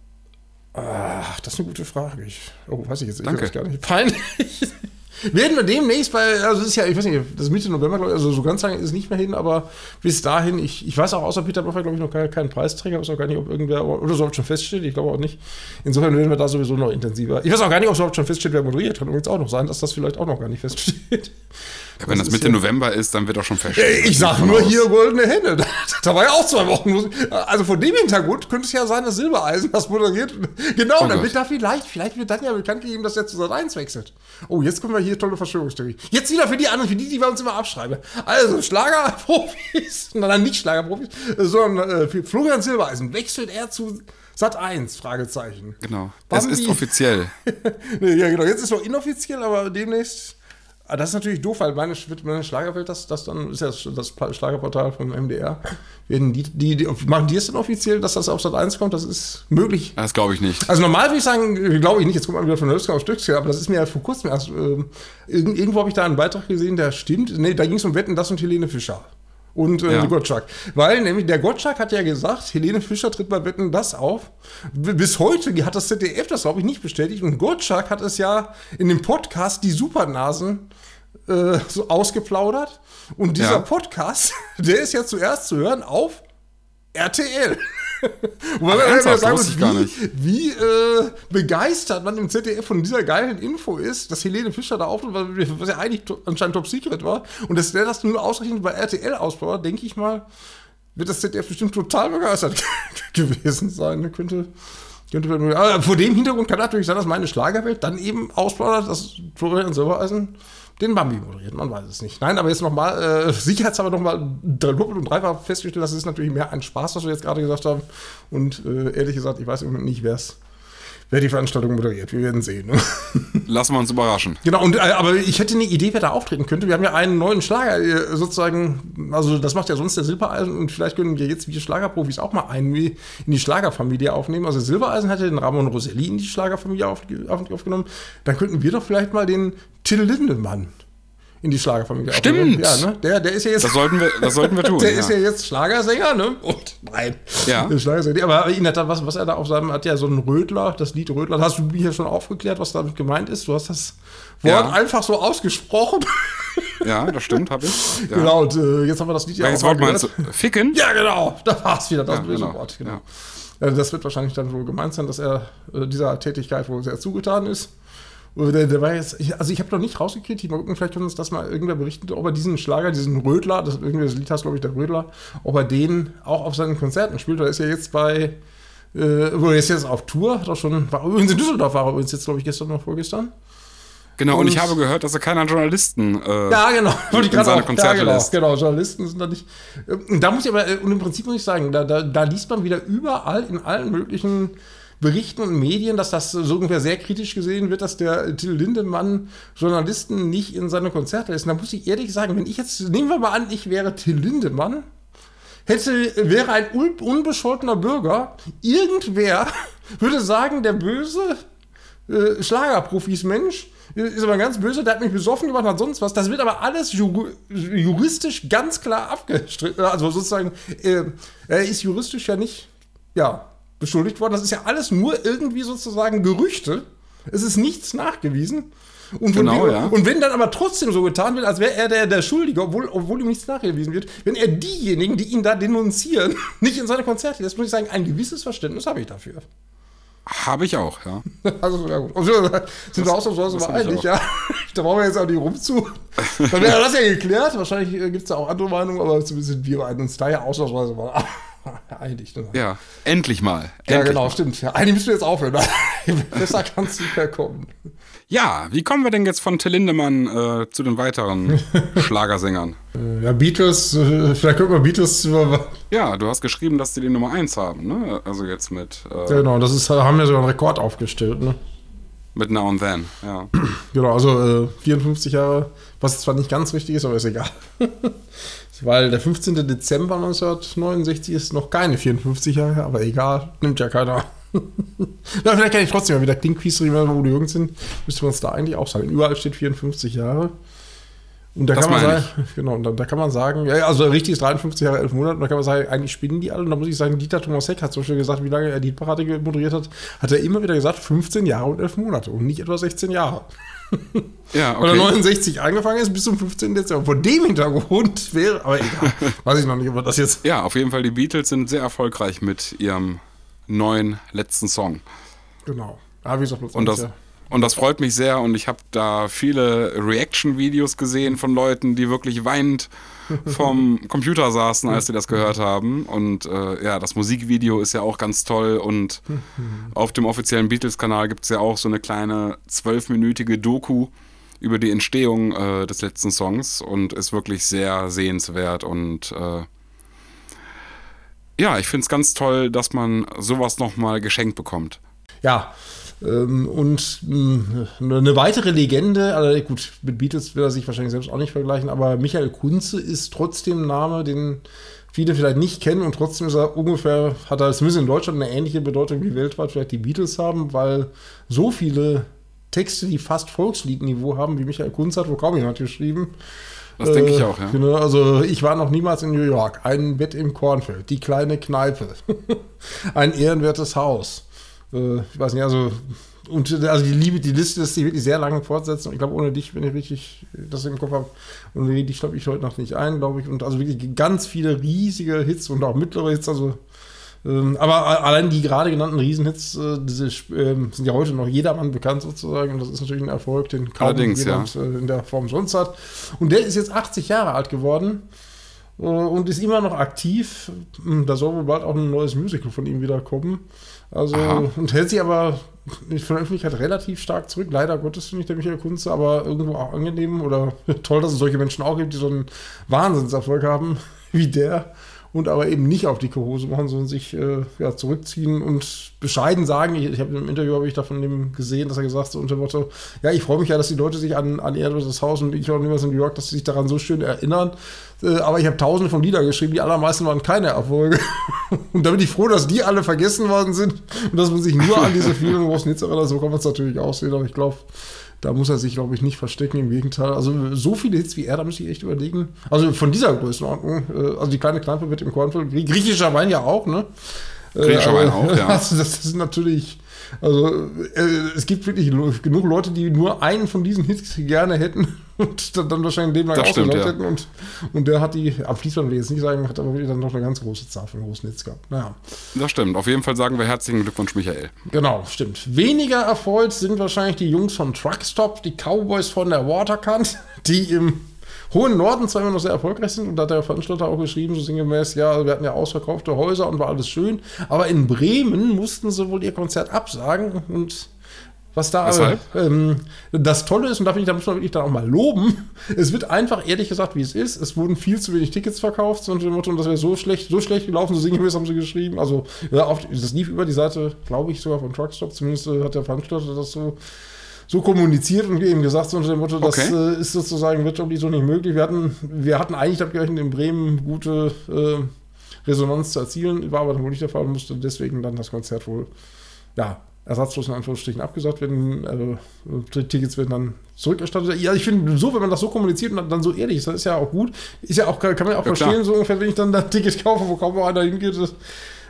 Ach, das ist eine gute Frage. Ich, oh, weiß ich jetzt Danke. gar nicht. Peinlich. Werden wir demnächst bei, also es ist ja, ich weiß nicht, das ist Mitte November, glaube ich, also so ganz lange ist es nicht mehr hin, aber bis dahin, ich, ich weiß auch außer Peter Buffer, glaube ich, noch keinen Preisträger, ich weiß auch gar nicht, ob irgendwer, oder so schon feststeht, ich glaube auch nicht. Insofern werden wir da sowieso noch intensiver. Ich weiß auch gar nicht, ob überhaupt schon feststeht, wer moderiert. Kann übrigens auch noch sein, dass das vielleicht auch noch gar nicht feststeht. Ja, wenn das, das Mitte ja, November ist, dann wird auch schon feststehen. Ich sag nur aus. hier goldene Hände. Da, da, war ja auch zwei Wochen. Also von dem Hintergrund könnte es ja sein, dass Silbereisen das moderiert. Genau, oh dann Gott. wird da vielleicht, vielleicht wird dann ja bekannt gegeben, dass er zu Sat 1 wechselt. Oh, jetzt kommen wir hier tolle Verschwörungstheorie. Jetzt wieder für die anderen, für die, die wir uns immer abschreiben. Also Schlagerprofis, nein, nicht Schlagerprofis, sondern äh, Florian Silbereisen wechselt er zu Sat 1, Fragezeichen. Genau. Bambi. Es ist offiziell. ja, genau. Jetzt ist es noch inoffiziell, aber demnächst Ah, das ist natürlich doof, weil meine, meine Schlagerwelt, das, das dann ist ja das, Schlagerportal vom MDR. Die, die, die, machen die es denn offiziell, dass das auf Sat 1 kommt? Das ist möglich. Das glaube ich nicht. Also normal würde ich sagen, glaube ich nicht, jetzt kommt man wieder von Hölzger auf Stückchen, aber das ist mir ja vor kurzem erst, äh, irgendwo habe ich da einen Beitrag gesehen, der stimmt. Nee, da ging es um Wetten, das und Helene Fischer und äh, ja. Gottschalk. Weil nämlich der Gottschalk hat ja gesagt, Helene Fischer tritt bei Wetten das auf. Bis heute hat das ZDF das, glaube ich, nicht bestätigt. Und Gottschalk hat es ja in dem Podcast Die Supernasen äh, so ausgeplaudert. Und dieser ja. Podcast, der ist ja zuerst zu hören auf RTL. Wobei man ja sagen muss, wie, wie äh, begeistert man im ZDF von dieser geilen Info ist, dass Helene Fischer da auftritt, was ja eigentlich anscheinend Top Secret war. Und dass der das nur ausgerechnet bei RTL ausbaut, denke ich mal, wird das ZDF bestimmt total begeistert gewesen sein. Ne? Könnte, könnte, aber vor dem Hintergrund kann natürlich sein, dass meine Schlagerwelt dann eben ausplaudert, dass Florian Silbereisen den Bambi moderiert. Man weiß es nicht. Nein, aber jetzt nochmal, äh, sicherheitshalber nochmal doppelt und dreifach festgestellt, das ist natürlich mehr ein Spaß, was wir jetzt gerade gesagt haben. Und äh, ehrlich gesagt, ich weiß im Moment nicht, wer es wer die Veranstaltung moderiert. Wir werden sehen. Lassen wir uns überraschen. Genau, und, äh, aber ich hätte eine Idee, wer da auftreten könnte. Wir haben ja einen neuen Schlager äh, sozusagen, also das macht ja sonst der Silbereisen und vielleicht können wir jetzt wie Schlagerprofis auch mal einen in die Schlagerfamilie aufnehmen. Also Silbereisen hat ja den Ramon Roselli in die Schlagerfamilie auf, auf, aufgenommen. Dann könnten wir doch vielleicht mal den Till Lindemann in die Schlagerfamilie. Stimmt. Ja, ne? Der, der ist ja jetzt. Das sollten wir, das sollten wir tun. der ja. ist ja jetzt Schlagersänger, ne? Und nein. Ja. Schlagersänger. Aber ihn hat da, was, was er da auf seinem, hat ja so einen Rödler, das Lied Rödler. Hast du mir hier schon aufgeklärt, was damit gemeint ist? Du hast das Wort ja. einfach so ausgesprochen. Ja, das stimmt, habe ich. Ja. Genau, und äh, jetzt haben wir das Lied ja Welches Wort meinst du? Ficken? Ja, genau. Da war es wieder, das böse genau. Wort. Genau. Das wird wahrscheinlich dann wohl gemeint sein, dass er äh, dieser Tätigkeit wohl sehr zugetan ist. Der, der war jetzt, also ich habe noch nicht rausgekriegt, mal gucken, vielleicht kann uns das mal irgendwer berichten, ob er diesen Schlager, diesen Rödler, das, irgendwie das Lied heißt, glaube ich, der Rödler, ob er den auch auf seinen Konzerten spielt. Er ist ja jetzt bei, äh, er ist jetzt auf Tour, hat auch schon, war übrigens in Düsseldorf, war er übrigens jetzt, glaube ich, gestern oder vorgestern. Genau, und, und, ich habe gehört, dass er keiner Journalisten äh, ja, genau. In seine auch, Konzerte ja, genau, lässt. Genau, Journalisten sind da nicht. Äh, da muss ich aber, äh, und im Prinzip muss ich sagen, da, da, da liest man wieder überall in allen möglichen Berichten und Medien, dass das so ungefähr sehr kritisch gesehen wird, dass der Till Lindemann Journalisten nicht in seine Konzerte lässt. Und da muss ich ehrlich sagen, wenn ich jetzt, nehmen wir mal an, ich wäre Till Lindemann, hätte, wäre ein unbescholtener Bürger, irgendwer würde sagen, der böse äh, Schlagerprofis Mensch, ist aber ganz böse, der hat mich besoffen gemacht, hat sonst was. Das wird aber alles juristisch ganz klar abgestritten. Also sozusagen, äh, er ist juristisch ja nicht, ja, beschuldigt worden. Das ist ja alles nur irgendwie sozusagen Gerüchte. Es ist nichts nachgewiesen. Und, genau, dem, ja. und wenn dann aber trotzdem so getan wird, als wäre er der, der Schuldige, obwohl, obwohl ihm nichts nachgewiesen wird, wenn er diejenigen, die ihn da denunzieren, nicht in seine Konzerte lässt, muss ich sagen, ein gewisses Verständnis habe ich dafür. Habe ich auch, ja. Also, ja gut. Also, sind wir ausnahmsweise mal einig, ja. da brauchen wir jetzt auch nicht rumzu. Dann wäre das ja geklärt. Wahrscheinlich äh, gibt es da auch andere Meinungen, aber zumindest sind wir uns da ja ausnahmsweise mal einig. Ne? Ja, endlich mal. Ja, endlich genau, mal. stimmt. Ja, eigentlich müssen wir jetzt aufhören. Besser kann es nicht mehr kommen. Ja, wie kommen wir denn jetzt von Till Lindemann äh, zu den weiteren Schlagersängern? Ja, Beatles, äh, vielleicht könnten wir Beatles über. Ja, du hast geschrieben, dass die die Nummer 1 haben, ne? Also jetzt mit. Äh, genau, das ist, haben ja sogar einen Rekord aufgestellt, ne? Mit Now and Then, ja. Genau, also äh, 54 Jahre, was zwar nicht ganz richtig ist, aber ist egal. Weil der 15. Dezember 1969 ist noch keine 54 Jahre, aber egal, nimmt ja keiner. Na, vielleicht kann ich trotzdem mal wieder Klingquiz reden, wo die Jugend sind. Müsste man es da eigentlich auch sagen. Überall steht 54 Jahre. Und da Das kann man sagen, genau, und da, da kann man sagen, ja, also richtig ist 53 Jahre, 11 Monate, und da kann man sagen, eigentlich spinnen die alle. Und da muss ich sagen, Dieter Thomas Heck hat zum Beispiel gesagt, wie lange er die Parade moderiert hat, hat er immer wieder gesagt, 15 Jahre und 11 Monate und nicht etwa 16 Jahre. Ja, Weil er okay. 69 angefangen ist bis zum 15. Dezember. Vor dem Hintergrund wäre, aber egal, weiß ich noch nicht, ob das jetzt. Ja, auf jeden Fall, die Beatles sind sehr erfolgreich mit ihrem neuen letzten Song. Genau. Ja, wie gesagt, Und das, ja. Und das freut mich sehr und ich habe da viele Reaction-Videos gesehen von Leuten, die wirklich weinend vom Computer saßen, als sie das gehört haben. Und äh, ja, das Musikvideo ist ja auch ganz toll und auf dem offiziellen Beatles-Kanal gibt es ja auch so eine kleine zwölfminütige Doku über die Entstehung äh, des letzten Songs und ist wirklich sehr sehenswert und äh, ja, ich finde es ganz toll, dass man sowas nochmal geschenkt bekommt. Ja, ähm, und mh, eine weitere Legende, also gut, mit Beatles will er sich wahrscheinlich selbst auch nicht vergleichen, aber Michael Kunze ist trotzdem ein Name, den viele vielleicht nicht kennen und trotzdem ist er ungefähr, hat er zumindest in Deutschland eine ähnliche Bedeutung wie weltweit vielleicht die Beatles haben, weil so viele Texte, die fast Volksliedniveau haben, wie Michael Kunze hat, wo kaum jemand geschrieben. Das denke ich auch, ja. Genau, also ich war noch niemals in New York. Ein Bett im Kornfeld, die kleine Kneipe, ein ehrenwertes Haus. Äh, ich weiß nicht, also und also die Liebe, die Liste ist die wirklich sehr lange fortsetzen. Ich glaube, ohne dich, wenn ich richtig das im Kopf habe, und die schnappe ich heute noch nicht ein, glaube ich. Und also wirklich ganz viele riesige Hits und auch mittlere Hits. Also ähm, aber allein die gerade genannten Riesenhits, äh, diese, ähm, sind ja heute noch jedermann bekannt sozusagen. Und das ist natürlich ein Erfolg, den kaum Allerdings, jemand äh, in der Form sonst hat. Und der ist jetzt 80 Jahre alt geworden äh, und ist immer noch aktiv. Hm, Da soll wohl bald auch ein neues Musical von ihm wieder kommen. Also, Aha. und hält sich aber von der Öffentlichkeit relativ stark zurück. Leider Gottes finde ich der Michael Kunze, aber irgendwo auch angenehm oder toll, dass es solche Menschen auch gibt, die so einen Wahnsinnserfolg haben wie der und aber eben nicht auf dicke Hose machen, sondern sich äh, ja, zurückziehen und bescheiden sagen. Ich, ich habe im Interview habe ich davon gesehen, dass er gesagt so unter Motto, ja, ich freue mich ja, dass die Leute sich an, an Erdloses Haus und ich auch niemals in New York, dass sie sich daran so schön erinnern. Äh, aber ich habe tausende von Lieder geschrieben, die allermeisten waren keine Erfolge. und da bin ich froh, dass die alle vergessen worden sind und dass man sich nur an diese vielen großen Hits erinnert. So kann man es natürlich aussehen, aber ich glaube, Da muss er sich, glaube ich, nicht verstecken, im Gegenteil. Also so viele Hits wie er, da müsste ich echt überlegen. Also von dieser Größenordnung, äh, also die kleine Kneipe wird im Kornfeld, griechischer Wein ja auch, ne? Griechischer Wein auch, ja. Also das ist natürlich, also äh, es gibt wirklich genug Leute, die nur einen von diesen Hits gerne hätten und dann wahrscheinlich dem lang ausgesorgt ja. hätten. Und, und der hat die, am Fließband will ich jetzt nicht sagen, hat aber wirklich dann noch eine ganz große Zahl von großen Hits gehabt. Naja. Das stimmt. Auf jeden Fall sagen wir herzlichen Glückwunsch, Michael. Genau, stimmt. Weniger erfreut sind wahrscheinlich die Jungs von Truckstop, die Cowboys von der Waterkant, die im hohen Norden zwar immer noch sehr erfolgreich sind und da hat der Veranstalter auch geschrieben, so sinngemäß, ja, wir hatten ja ausverkaufte Häuser und war alles schön, aber in Bremen mussten sie wohl ihr Konzert absagen und was da ähm, das Tolle ist, und da, ich, da muss man wirklich dann auch mal loben, es wird einfach ehrlich gesagt, wie es ist. Es wurden viel zu wenig Tickets verkauft, und das wäre so schlecht, so schlecht gelaufen, so sinngemäß haben sie geschrieben. Also, ja, auf, das lief über die Seite, glaube ich, sogar von Truckstop, zumindest hat der Veranstalter das so so kommuniziert und eben gesagt, so unter dem Motto, das okay. äh, ist sozusagen wirtschaftlich so nicht möglich. Wir hatten, wir hatten eigentlich damit gerechnet, in Bremen gute äh, Resonanz zu erzielen, war aber dann wohl nicht der Fall und musste deswegen dann das Konzert wohl, ja, ersatzlos in Anführungsstrichen abgesagt werden. Also, Tickets werden dann zurückerstattet. Ja, ich finde, so, wenn man das so kommuniziert und dann so ehrlich ist, das ist ja auch gut. Ist ja auch, kann man ja auch ja, verstehen, klar. so ungefähr, wenn ich dann ein Ticket kaufe, wo kaum noch einer hingeht. Das,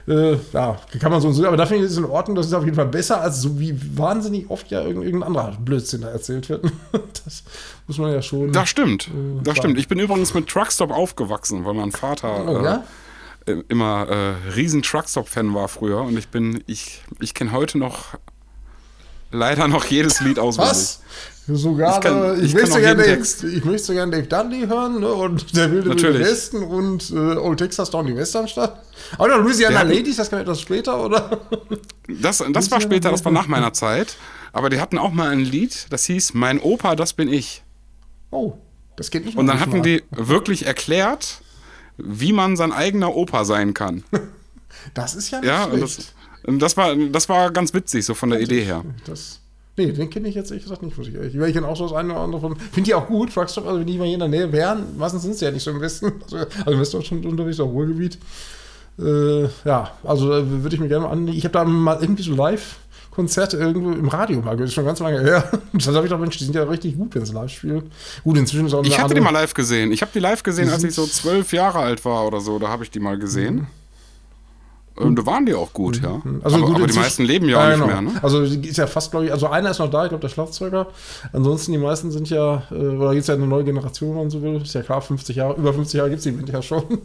äh, ja, kann man so und so, aber da finde ich es in Ordnung, das ist auf jeden Fall besser, als so wie wahnsinnig oft ja irgendein anderer Blödsinn da erzählt wird. das muss man ja schon. Das stimmt, äh, das stimmt. Ich bin übrigens mit Truckstop aufgewachsen, weil mein Vater oh, ja? äh, immer äh, riesen Truckstop-Fan war früher und ich bin, ich, ich kenne heute noch leider noch jedes Lied auswendig. Was? Sogar, ich, kann, ich, ich möchte gerne Dave, ich möchte gerne Dave Dudley hören ne? und der wilde Wilde Westen und äh, Old Texas Down die Westernstadt. Aber Louisiana Ladies, das kam etwas später, oder? Das, das war später, das war nach meiner Zeit. Aber die hatten auch mal ein Lied, das hieß Mein Opa, das bin ich. Oh, das geht nicht Und dann hatten mal. die wirklich erklärt, wie man sein eigener Opa sein kann. das ist ja nicht ja, schlecht. Das, das, war, das war ganz witzig, so von der Idee her. Das Nee, den kenne ich jetzt ehrlich gesagt nicht, muss ich ehrlich. Ich kenne auch so das eine oder andere von. Finde die auch gut, Truckstop, also wenn die mal hier in der Nähe wären, meistens sind sie ja nicht so im Westen. Also, also im Westdeutschland unterwegs, auch Ruhrgebiet. Äh, ja, also würde ich mir gerne mal an. Ich habe da mal irgendwie so live. Konzerte irgendwo im Radio mal, das ist schon ganz lange her. Dann habe ich doch, Mensch, die sind ja richtig gut, wenn sie live spielen. Gut, inzwischen ist auch Ich hatte die mal live gesehen. Ich habe die live gesehen, als ich so zwölf Jahre alt war oder so. Da habe ich die mal gesehen. Mhm. Und da waren die auch gut, ja. Mhm. Also aber, gut, aber die meisten leben ja auch ja, nicht genau. mehr, ne? Also ist ja fast, glaube ich, also einer ist noch da, ich glaube der Schlagzeuger. Ansonsten die meisten sind ja, äh, oder gibt es ja eine neue Generation, wenn man so will. Ist ja klar, 50 Jahre, über 50 Jahre gibt es die ja schon.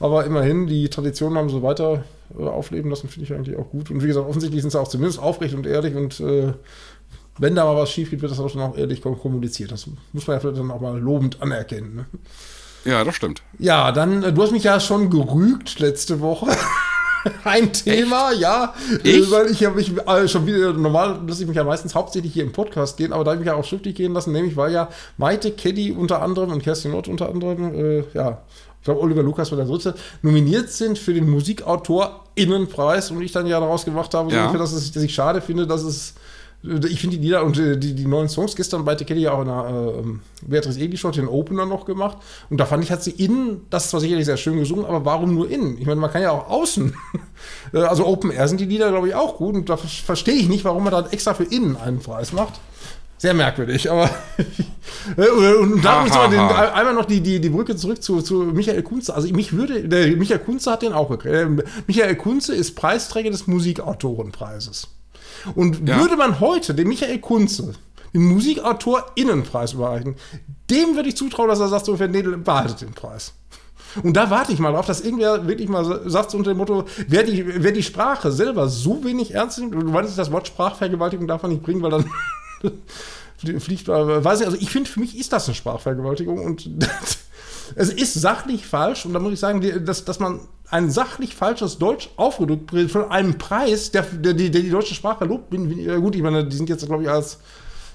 Aber immerhin, die Traditionen haben so weiter äh, aufleben lassen, finde ich eigentlich auch gut. Und wie gesagt, offensichtlich sind sie auch zumindest aufrecht und ehrlich und äh, wenn da mal was schief geht, wird das auch schon auch ehrlich kommuniziert. Das muss man ja vielleicht dann auch mal lobend anerkennen. Ne? Ja, das stimmt. Ja, dann, äh, du hast mich ja schon gerügt letzte Woche. ein Thema, Echt? ja. Ich? Weil ich ja mich äh, schon wieder normal lasse ich mich ja meistens hauptsächlich hier im Podcast gehen, aber da habe ich mich ja auch schriftlich gehen lassen, nämlich weil ja Maite Keddy unter anderem und Kerstin Nord unter anderem, äh, ja, ich glaube Oliver Lukas war der dritte, nominiert sind für den Musikautor-Innenpreis und ich dann ja daraus gemacht habe, ja. so dass, es, dass ich schade finde, dass es ich finde die Lieder und äh, die, die neuen Songs gestern bei Kelly ja auch in der äh, Beatrice Egli Show den Opener noch gemacht. Und da fand ich, hat sie innen, das zwar sicherlich sehr schön gesungen, aber warum nur innen? Ich meine, man kann ja auch außen. Äh, also Open Air sind die Lieder, glaube ich, auch gut. Und da verstehe ich nicht, warum man dann extra für innen einen Preis macht. Sehr merkwürdig, aber. und da muss man den, einmal noch die, die, die Brücke zurück zu, zu Michael Kunze. Also, mich würde. Der Michael Kunze hat den auch gekriegt. Äh, Michael Kunze ist Preisträger des Musikautorenpreises. Und ja. würde man heute dem Michael Kunze den Musikautor-Innenpreis überreichen, dem würde ich zutrauen, dass er sagt, so, nee, behaltet den Preis. Und da warte ich mal drauf, dass irgendwer wirklich mal sagt, so unter dem Motto, wer die, wer die Sprache selber so wenig ernst nimmt, du meinst, das Wort Sprachvergewaltigung darf man nicht bringen, weil dann fliegt, weiß nicht, also ich finde, für mich ist das eine Sprachvergewaltigung und es ist sachlich falsch und da muss ich sagen, dass, dass man ein sachlich falsches Deutsch aufgedrückt von einem Preis, der, der, der die deutsche Sprache lobt. Bin, bin, gut, ich meine, die sind jetzt, glaube ich, als,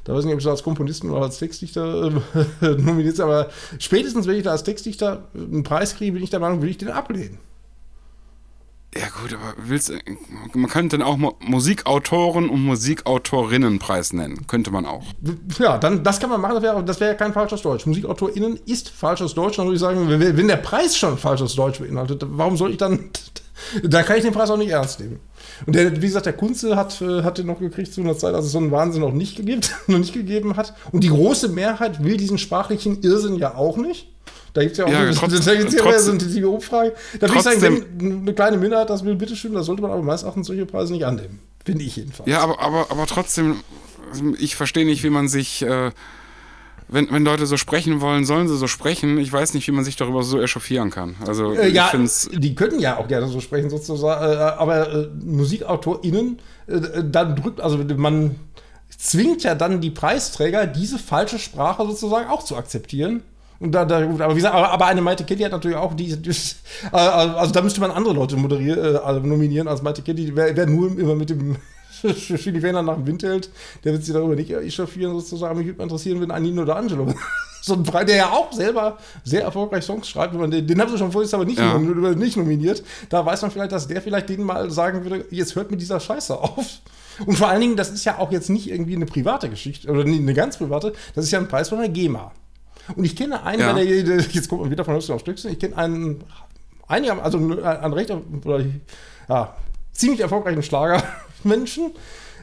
da weiß ich nicht, ob sie als Komponisten oder als Textdichter äh, nominiert aber spätestens, wenn ich da als Textdichter einen Preis kriege, bin ich der Meinung, will ich den ablehnen. Ja gut, aber willst, man könnte dann auch Musikautoren und Musikautorinnenpreis nennen. Könnte man auch. Ja, dann das kann man machen, das wäre das wär kein falsches Deutsch. Musikautorinnen ist falsches Deutsch. Dann würde ich sagen, wenn der Preis schon falsches Deutsch beinhaltet, warum soll ich dann. da kann ich den Preis auch nicht ernst nehmen. Und der, wie gesagt, der Kunze hat, äh, hat den noch gekriegt zu einer Zeit, als es so einen Wahnsinn noch nicht, gegeben, noch nicht gegeben hat. Und die große Mehrheit will diesen sprachlichen Irrsinn ja auch nicht. Da gibt es ja auch ja, so, trotz, da gibt's ja trotzdem, so eine Umfrage. Da würde ich sagen, wenn eine kleine Minderheit das will, bitteschön, da sollte man aber meist auch solche Preise nicht annehmen. Finde ich jedenfalls. Ja, aber, aber, aber trotzdem, ich verstehe nicht, wie man sich. Äh, wenn, wenn Leute so sprechen wollen, sollen sie so sprechen. Ich weiß nicht, wie man sich darüber so echauffieren kann. Also, äh, ja, die können ja auch gerne so sprechen, sozusagen. Äh, aber äh, MusikautorInnen, äh, dann drückt, also man zwingt ja dann die Preisträger, diese falsche Sprache sozusagen auch zu akzeptieren. Und da, da, aber wie gesagt, aber eine Maite Kitty hat natürlich auch diese. Äh, also da müsste man andere Leute moderieren, äh, also nominieren als Maite Kitty. Wer, wer nur immer mit dem Chili Fehler nach dem Wind hält, der wird sich darüber nicht echauffieren, sozusagen. Mich würde mal interessieren, wenn Anino oder Angelo. so ein Brei, der ja auch selber sehr erfolgreich Songs schreibt, den, den haben sie schon vorher aber nicht, ja. nicht nominiert. Da weiß man vielleicht, dass der vielleicht denen mal sagen würde: Jetzt hört mit dieser Scheiße auf. Und vor allen Dingen, das ist ja auch jetzt nicht irgendwie eine private Geschichte oder eine ganz private, das ist ja ein Preis von der GEMA. Und ich kenne einen, ja. der, jetzt kommt man wieder von Höchstchen auf Stückchen, ich kenne einen, einiger, also einen recht, oder, ja, ziemlich erfolgreichen Schlagermenschen,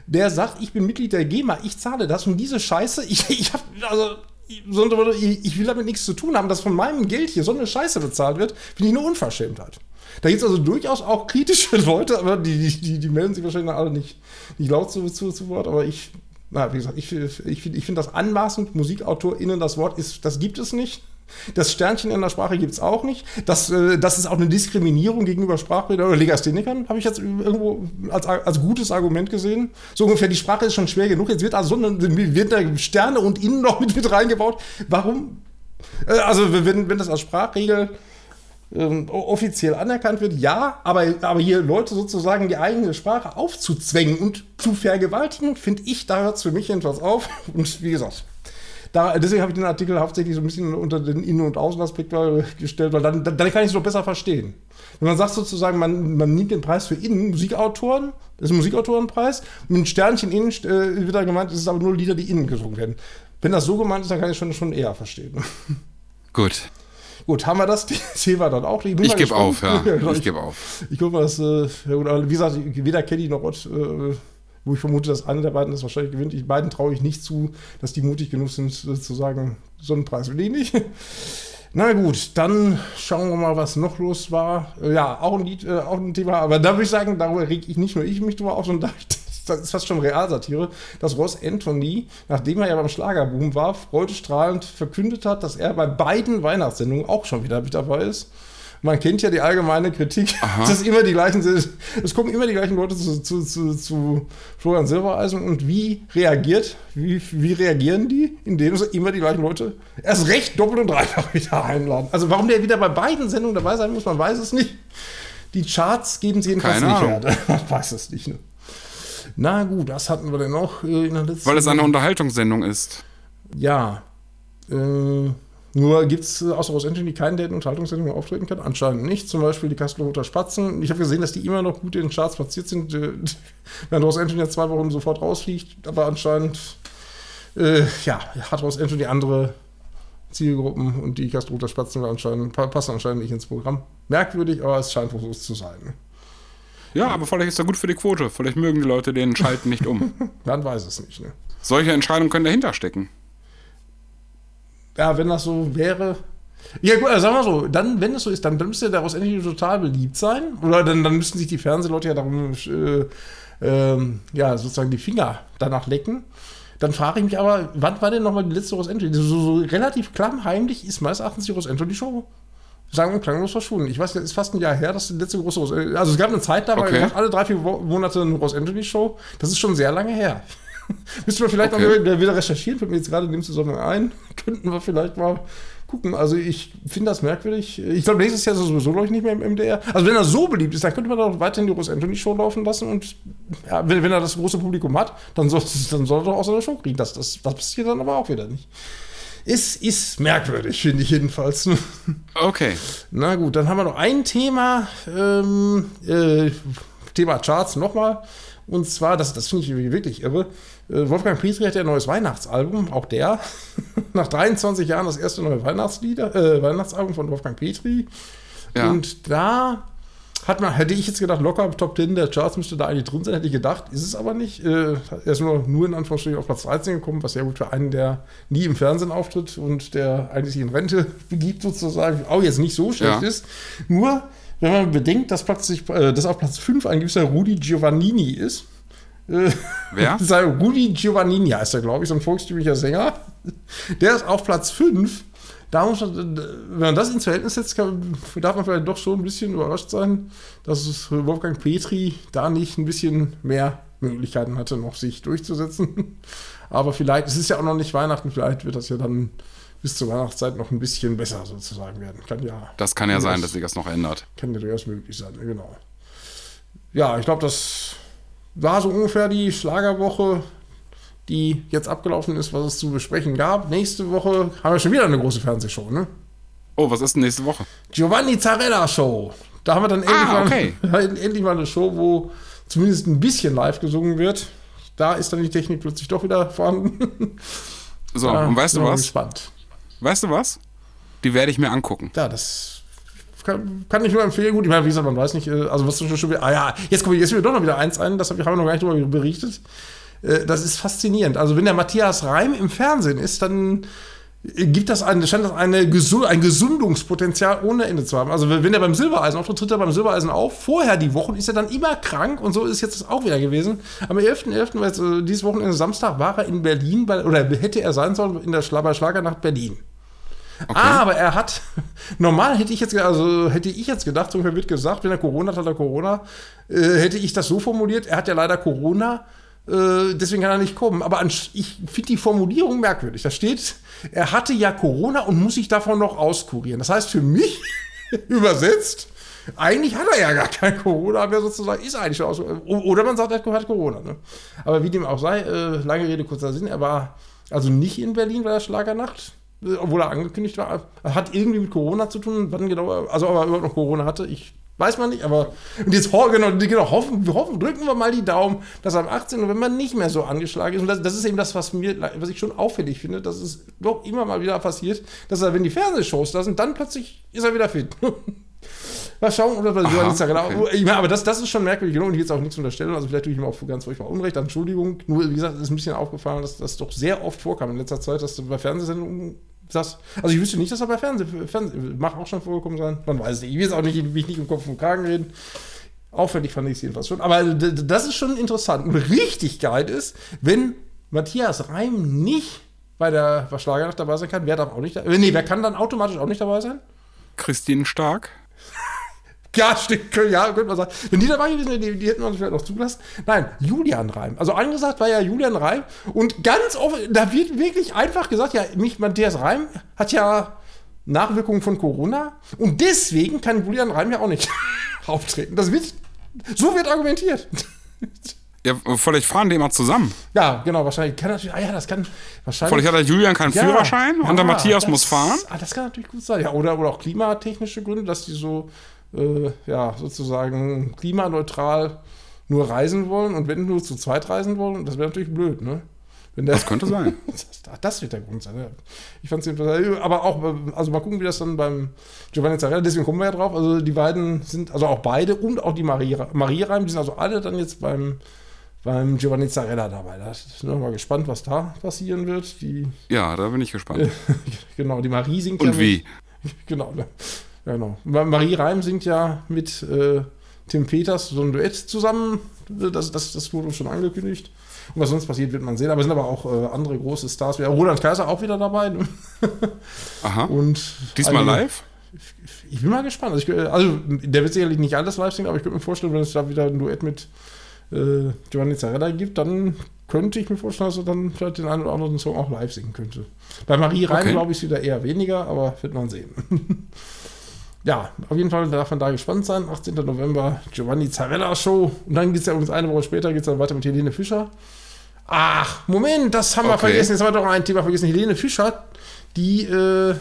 der sagt, ich bin Mitglied der GEMA, ich zahle das und diese Scheiße, ich, ich habe, also, ich will damit nichts zu tun haben, dass von meinem Geld hier so eine Scheiße bezahlt wird, finde ich eine Unverschämtheit. Da gibt es also durchaus auch kritische Leute, aber die, die, die melden sich wahrscheinlich alle nicht, nicht laut zu, zu, zu Wort, aber ich na, wie gesagt, ich, ich, ich finde das anmaßend, MusikautorInnen, das Wort ist, das gibt es nicht. Das Sternchen in der Sprache gibt es auch nicht. Das, äh, das ist auch eine Diskriminierung gegenüber Sprachbildern oder Legasthenikern, habe ich jetzt irgendwo als, als gutes Argument gesehen. So ungefähr, die Sprache ist schon schwer genug. Jetzt wird also wird da Sterne und Innen noch mit, mit reingebaut. Warum? Äh, also, wenn, wenn das als Sprachregel ähm, offiziell anerkannt wird, ja, aber, aber hier Leute sozusagen die eigene Sprache aufzuzwängen und zu vergewaltigen, finde ich, da hört es für mich jedenfalls auf. Und wie gesagt, da, deswegen habe ich den Artikel hauptsächlich so ein bisschen unter den Innen- und Außenaspekt gestellt, weil dann, dann, kann ich es noch besser verstehen. Wenn man sagt sozusagen, man, man nimmt den Preis für Innen, Musikautoren, das ist ein Musikautorenpreis, mit einem Sternchen Innen äh, wird da gemeint, es ist aber nur Lieder, die innen gesungen werden. Wenn das so gemeint ist, dann kann ich schon, schon eher verstehen. Gut. Gut, haben wir das Thema dann auch? Ich, ich gebe auf, ja. ich, gebe auf. Ich gucke mal, das, äh, wie gesagt, weder Kenny noch Ott, äh, wo ich vermute, dass einer der beiden das wahrscheinlich gewinnt. Ich, beiden traue ich nicht zu, dass die mutig genug sind, äh, zu sagen, so einen Preis will ich nicht. Na gut, dann schauen wir mal, was noch los war. Ja, auch ein Lied, äh, auch ein Thema, aber da würde ich sagen, darüber reg ich nicht nur ich mich drüber auf, sondern da das ist fast schon Realsatire, dass Ross Anthony, nachdem er ja beim Schlagerboom war, freudestrahlend verkündet hat, dass er bei beiden Weihnachtssendungen auch schon wieder mit dabei ist. Man kennt ja die allgemeine Kritik, Aha. dass immer die gleichen, es kommen immer die gleichen Leute zu, zu, zu, zu Florian Silbereisen und wie reagiert, wie, wie reagieren die? Indem sie immer die gleichen Leute erst recht doppelt und dreifach wieder einladen. Also warum der wieder bei beiden Sendungen dabei sein muss, man weiß es nicht. Die Charts geben sie jedenfalls Keine nicht her. Man weiß es nicht. Ne? Na gut, was hatten wir denn noch äh, in der letzten Weil es eine Unterhaltungssendung ist. Ja. Äh, nur gibt es äh, außer Ross Anthony keinen, der in Unterhaltungssendungen auftreten kann? Anscheinend nicht. Zum Beispiel die Kastelroter Spatzen. Ich habe gesehen, dass die immer noch gut in den Charts platziert sind, äh, während Ross Anthony ja zwei Wochen sofort rausfliegt. Aber anscheinend äh, ja, hat Ross Anthony andere Zielgruppen und die Kastelroter Spatzen anscheinend, passen anscheinend nicht ins Programm. Merkwürdig, aber es scheint wohl so zu sein. Ja, aber vielleicht ist er gut für die Quote. Vielleicht mögen die Leute den Schalten nicht um. Man weiß es nicht. Ne? Solche Entscheidungen können dahinter stecken. Ja, wenn das so wäre. Ja, gut, also sagen wir so, dann, wenn es so ist, dann müsste daraus endlich total beliebt sein. Oder dann, dann müssten sich die Fernsehleute ja darum, äh, äh, ja, sozusagen die Finger danach lecken. Dann frage ich mich aber, wann war denn nochmal die letzte Ross Anthony? So, so relativ klammheimlich ist meines Erachtens die Ross Anthony Show sagen und klanglos verschwunden. Ich weiß, es ist fast ein Jahr her, dass die letzte große Rose. Also es gab eine Zeit da, okay. alle drei, vier Monate eine Rose Anthony Show. Das ist schon sehr lange her. Müssten wir vielleicht okay. mal wieder recherchieren, fällt mir jetzt gerade in dem Zusammenhang ein. Könnten wir vielleicht mal gucken. Also ich finde das merkwürdig. Ich glaube, nächstes Jahr ist er sowieso, glaube ich, nicht mehr im MDR. Also wenn er so beliebt ist, dann könnte man doch weiterhin die Rose Anthony Show laufen lassen und ja, wenn, wenn er das große Publikum hat, dann soll, dann soll er doch auch seine Show kriegen. Das, das, das passiert dann aber auch wieder nicht. Es ist merkwürdig, finde ich jedenfalls. Okay. Na gut, dann haben wir noch ein Thema. Ähm, äh, Thema Charts nochmal. Und zwar, das, das finde ich wirklich irre. Äh, Wolfgang Petri hat ja ein neues Weihnachtsalbum, auch der. Nach 23 Jahren das erste neue Weihnachtslieder, äh, Weihnachtsalbum von Wolfgang Petri. Ja. Und da Hat man, hätte ich jetzt gedacht, locker Top 10 der Charts müsste da eigentlich drin sein, hätte ich gedacht. Ist es aber nicht. Äh, er ist nur, nur in Anführungsstrichen auf Platz 13 gekommen, was ja gut für einen, der nie im Fernsehen auftritt und der eigentlich in Rente begibt, sozusagen, auch jetzt nicht so schlecht ja. ist. Nur, wenn man bedenkt, dass, Platz, äh, dass auf Platz 5 ein gewisser Rudi Giovannini ist. Äh, Wer? Rudi Giovannini heißt er, glaube ich, so ein volkstümlicher Sänger. Der ist auf Platz 5 da muss man, wenn man das ins Verhältnis setzt, kann, darf man vielleicht doch schon ein bisschen überrascht sein, dass Wolfgang Petri da nicht ein bisschen mehr Möglichkeiten hatte, noch sich durchzusetzen. Aber vielleicht, es ist ja auch noch nicht Weihnachten, vielleicht wird das ja dann bis zur Weihnachtszeit noch ein bisschen besser sozusagen werden. Kann ja. Das kann ja sein, dass sich das noch ändert. Kann ja durchaus möglich sein, genau. Ja, ich glaube, das war so ungefähr die Schlagerwoche die jetzt abgelaufen ist, was es zu besprechen gab. Nächste Woche haben wir schon wieder eine große Fernsehshow, ne? Oh, was ist denn nächste Woche? Giovanni Zarella Show. Da haben wir dann ah, endlich, okay. mal, endlich mal eine Show, wo zumindest ein bisschen live gesungen wird. Da ist dann die Technik plötzlich doch wieder vorhanden. So, ja, und weißt du was? Gespannt. Weißt du was? Die werde ich mir angucken. Ja, das kann, kann ich nur empfehlen. Gut, ich meine, wie gesagt, man weiß nicht, äh, also was du schon wieder. Ah ja, jetzt kommt jetzt mir doch noch wieder eins ein, das haben wir noch gar nicht darüber berichtet. Äh, das ist faszinierend. Also wenn der Matthias Reim im Fernsehen ist, dann gibt das eine, scheint das eine, ein Gesundungspotenzial ohne Ende zu haben. Also wenn er beim Silbereisen auftritt, tritt er beim Silbereisen auf. Vorher die Wochen ist er dann immer krank und so ist jetzt auch wieder gewesen. Am 11.11., .11., äh, dieses Wochenende Samstag, war er in Berlin, bei, oder hätte er sein sollen in der Schla Schlagernacht Berlin. Okay. Aber er hat, normal hätte ich jetzt, also hätte ich jetzt gedacht, so wird gesagt, wenn er Corona hat, hat er Corona, äh, hätte ich das so formuliert, er hat ja leider Corona, äh, deswegen kann er nicht kommen. Aber ich finde die Formulierung merkwürdig. Da steht, er hatte ja Corona und muss sich davon noch auskurieren. Das heißt für mich übersetzt, eigentlich hat er ja gar kein Corona mehr sozusagen, ist eigentlich schon aus. Oder man sagt, er hat Corona. Ne? Aber wie dem auch sei, äh, lange Rede, kurzer Sinn, er war also nicht in Berlin bei der Schlagernacht, äh, obwohl er angekündigt war. Er hat irgendwie mit Corona zu tun, wann genau, also ob er überhaupt noch Corona hatte, ich Weiß man nicht, aber und jetzt genau, genau, hoffen, wir hoffen, drücken wir mal die Daumen, dass er am 18. November nicht mehr so angeschlagen ist. Und das, das, ist eben das, was mir, was ich schon auffällig finde, dass es doch immer mal wieder passiert, dass er, wenn die Fernsehshows da sind, dann plötzlich ist er wieder fit. mal schauen, oder was Aha, okay. genau. Ich meine, aber das, das ist schon merkwürdig genug und jetzt auch nichts unterstellen. Also vielleicht tue ich ihm auch ganz furchtbar Unrecht. Entschuldigung. Nur, wie gesagt, ist ein bisschen aufgefallen, dass das doch sehr oft vorkam in letzter Zeit, dass bei Fernsehsendungen das, also ich wüsste nicht, dass er bei Fernsehen, Fernsehen mag auch schon vorgekommen sein. Man weiß nicht. Ich will jetzt auch nicht, mich nicht im Kopf und Kragen reden. Auffällig fand ich es jedenfalls schon. Aber das ist schon interessant. Und richtig geil ist, wenn Matthias Reim nicht bei der Verschlagernacht dabei sein kann, wer darf auch nicht dabei Nee, wer kann dann automatisch auch nicht dabei sein? Christine Stark. Ja, stimmt, ja, könnte man sagen. Wenn die dabei gewesen wären, die, die hätten wir uns vielleicht noch zugelassen. Nein, Julian Reim. Also angesagt war ja Julian Reim. Und ganz oft, da wird wirklich einfach gesagt, ja, mich, Matthias Reim hat ja Nachwirkungen von Corona. Und deswegen kann Julian Reim ja auch nicht auftreten. Das wird, so wird argumentiert. Ja, vielleicht fahren die immer zusammen. Ja, genau, wahrscheinlich kann natürlich, ah ja, das kann wahrscheinlich. Vielleicht hat der Julian keinen ja, Führerschein ja, und der Matthias das, muss fahren. Ah, das kann natürlich gut sein. Ja, oder, oder auch klimatechnische Gründe, dass die so äh, ja, sozusagen klimaneutral nur reisen wollen und wenn nur zu zweit reisen wollen, das wäre natürlich blöd, ne? Wenn der, das könnte sein. das, das, wird der Grund sein. Ja. Ich fand es aber auch, also mal gucken, wie das dann beim Giovanni Zarella, deswegen kommen wir ja drauf. Also die beiden sind, also auch beide und auch die Marie, Marie Reim, die sind also alle dann jetzt beim, beim Giovanni Zarella dabei. Da bin ich mal gespannt, was da passieren wird. Die, ja, da bin ich gespannt. genau, die Marie singt und ja. Wie? Mit, genau. Genau. Marie Reim singt ja mit äh, Tim Peters so ein Duett zusammen. Das, das, das wurde schon angekündigt. Und was sonst passiert, wird man sehen. Aber es sind aber auch äh, andere große Stars. Roland Kaiser auch wieder dabei. Aha. Und Diesmal eine, live? Ich bin mal gespannt. Also, ich, also, der wird sicherlich nicht alles live singen, aber ich könnte mir vorstellen, wenn es da wieder ein Duett mit äh, Giovanni Zarella gibt, dann könnte ich mir vorstellen, dass er dann vielleicht den einen oder anderen Song auch live singen könnte. Bei Marie Reim okay. glaube ich es wieder eher weniger, aber wird man sehen. ja, auf jeden Fall darf man da gespannt sein. 18. November, Giovanni Zarella Show. Und dann geht es ja übrigens eine Woche später geht's dann weiter mit Helene Fischer. Ach, Moment, das haben okay. wir vergessen. Jetzt haben wir doch ein Thema vergessen. Helene Fischer, die äh,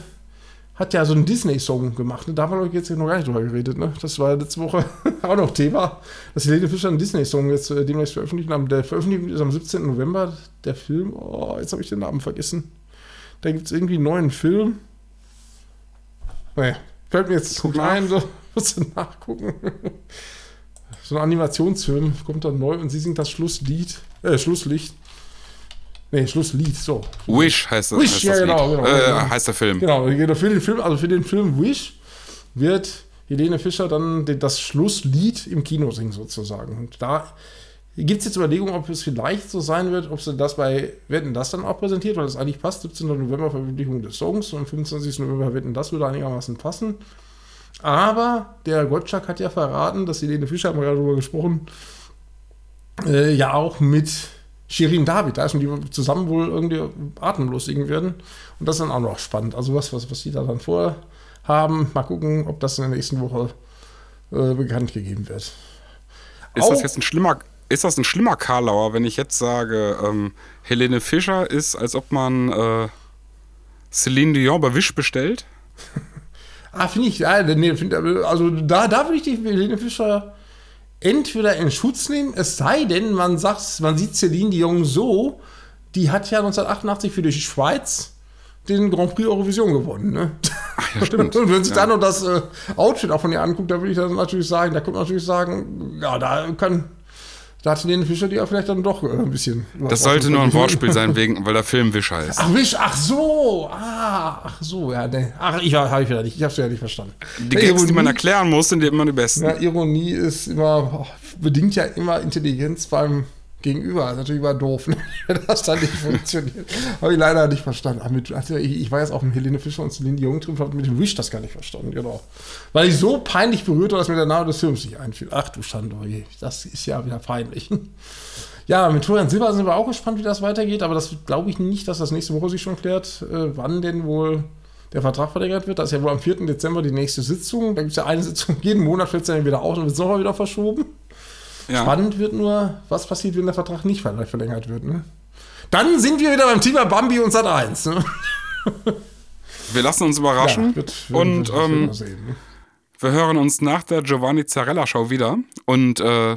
hat ja so einen Disney-Song gemacht. Da haben wir jetzt noch gar nicht drüber geredet. Ne? Das war letzte Woche auch noch Thema, dass Helene Fischer einen Disney-Song jetzt äh, demnächst veröffentlicht haben. Der veröffentlicht ist am 17. November. Der Film, oh, jetzt habe ich den Namen vergessen. Da gibt es irgendwie einen neuen Film. Naja, Fällt mir jetzt Guck ein, so. Musst du nachgucken. So ein Animationsfilm kommt dann neu und sie singt das Schlusslied, äh, Schlusslicht. Nee, Schlusslied, so. Wish heißt das. Wish, heißt ja, das genau, genau, Äh, genau. heißt der Film. Genau, für den Film, also für den Film Wish wird Helene Fischer dann das Schlusslied im Kino singen sozusagen. Und da gibt es jetzt Überlegungen, ob es vielleicht so sein wird, ob sie das bei Wetten das dann auch präsentiert, weil das eigentlich passt. 17. November Veröffentlichung des Songs und 25. November Wetten das würde einigermaßen passen. Aber der Gottschalk hat ja verraten, dass Helene Fischer, haben wir ja darüber gesprochen, äh, ja auch mit Shirin David, da ist und die zusammen wohl irgendwie atemlos singen werden. Und das ist dann auch noch spannend. Also was, was, was die da dann vorhaben, mal gucken, ob das in der nächsten Woche äh, bekannt gegeben wird. Ist Auch- das jetzt ein schlimmer, ist das ein schlimmer Karlauer, wenn ich jetzt sage, ähm, Helene Fischer ist, als ob man äh, Celine Dion bei Wish bestellt? Ah, finde ich, find, also da, da würde ich die Helene Fischer entweder in Schutz nehmen, es sei denn, man sagt, man sieht Celine Dion so, die hat ja 1988 für die Schweiz den Grand Prix Eurovision gewonnen, ne? Ach ja, stimmt. Und wenn sich ja. dann noch das äh, Outfit auch von ihr anguckt, da würde ich dann natürlich sagen, da kommt natürlich sagen, ja, da kann, da hat Helene Fischer die ja vielleicht dann doch äh, ein bisschen. Das sollte nur ein Wortspiel sein, wegen, weil der Film Wish heißt. Ach, Wisch, ach so, ah, ach so, ja, ne. Ach, ich habe ich wieder nicht, ich habe es ja nicht verstanden. Die Ja, Gags, die man erklären muss, sind immer die besten. Ja, Ironie ist immer, bedingt ja immer Intelligenz beim Gegenüber. Das ist natürlich immer doof, ne? wenn das dann nicht funktioniert. Habe ich leider nicht verstanden. Mit, also ich, ich war jetzt auch mit Helene Fischer und Celine drin, habe mit dem Wish das gar nicht verstanden, genau. Weil ich so peinlich berührt war, dass mir der Name des Films nicht einfiel. Ach du Schande, oh das ist ja wieder peinlich. Ja, mit Florian Silber sind wir auch gespannt, wie das weitergeht, aber das glaube ich nicht, dass das nächste Woche sich schon klärt, äh, wann denn wohl der Vertrag verlängert wird. Das ist ja wohl am 4. Dezember die nächste Sitzung. Da gibt es ja eine Sitzung, jeden Monat fällt es dann wieder aus und wird es nochmal wieder verschoben. Ja. Spannend wird nur, was passiert, wenn der Vertrag nicht verl- verlängert wird. Ne? Dann sind wir wieder beim Thema Bambi und Sat 1. Ne? Wir lassen uns überraschen wird- wird- und wird- ähm, sehen, ne? wir hören uns nach der Giovanni Zarella Show wieder. Und äh,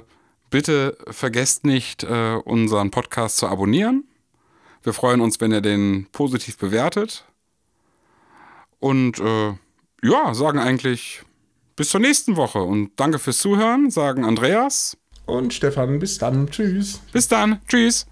bitte vergesst nicht, äh, unseren Podcast zu abonnieren. Wir freuen uns, wenn ihr den positiv bewertet. Und äh, ja, sagen eigentlich bis zur nächsten Woche. Und danke fürs Zuhören, sagen Andreas. Und Stefan, bis dann. Tschüss. Bis dann. Tschüss.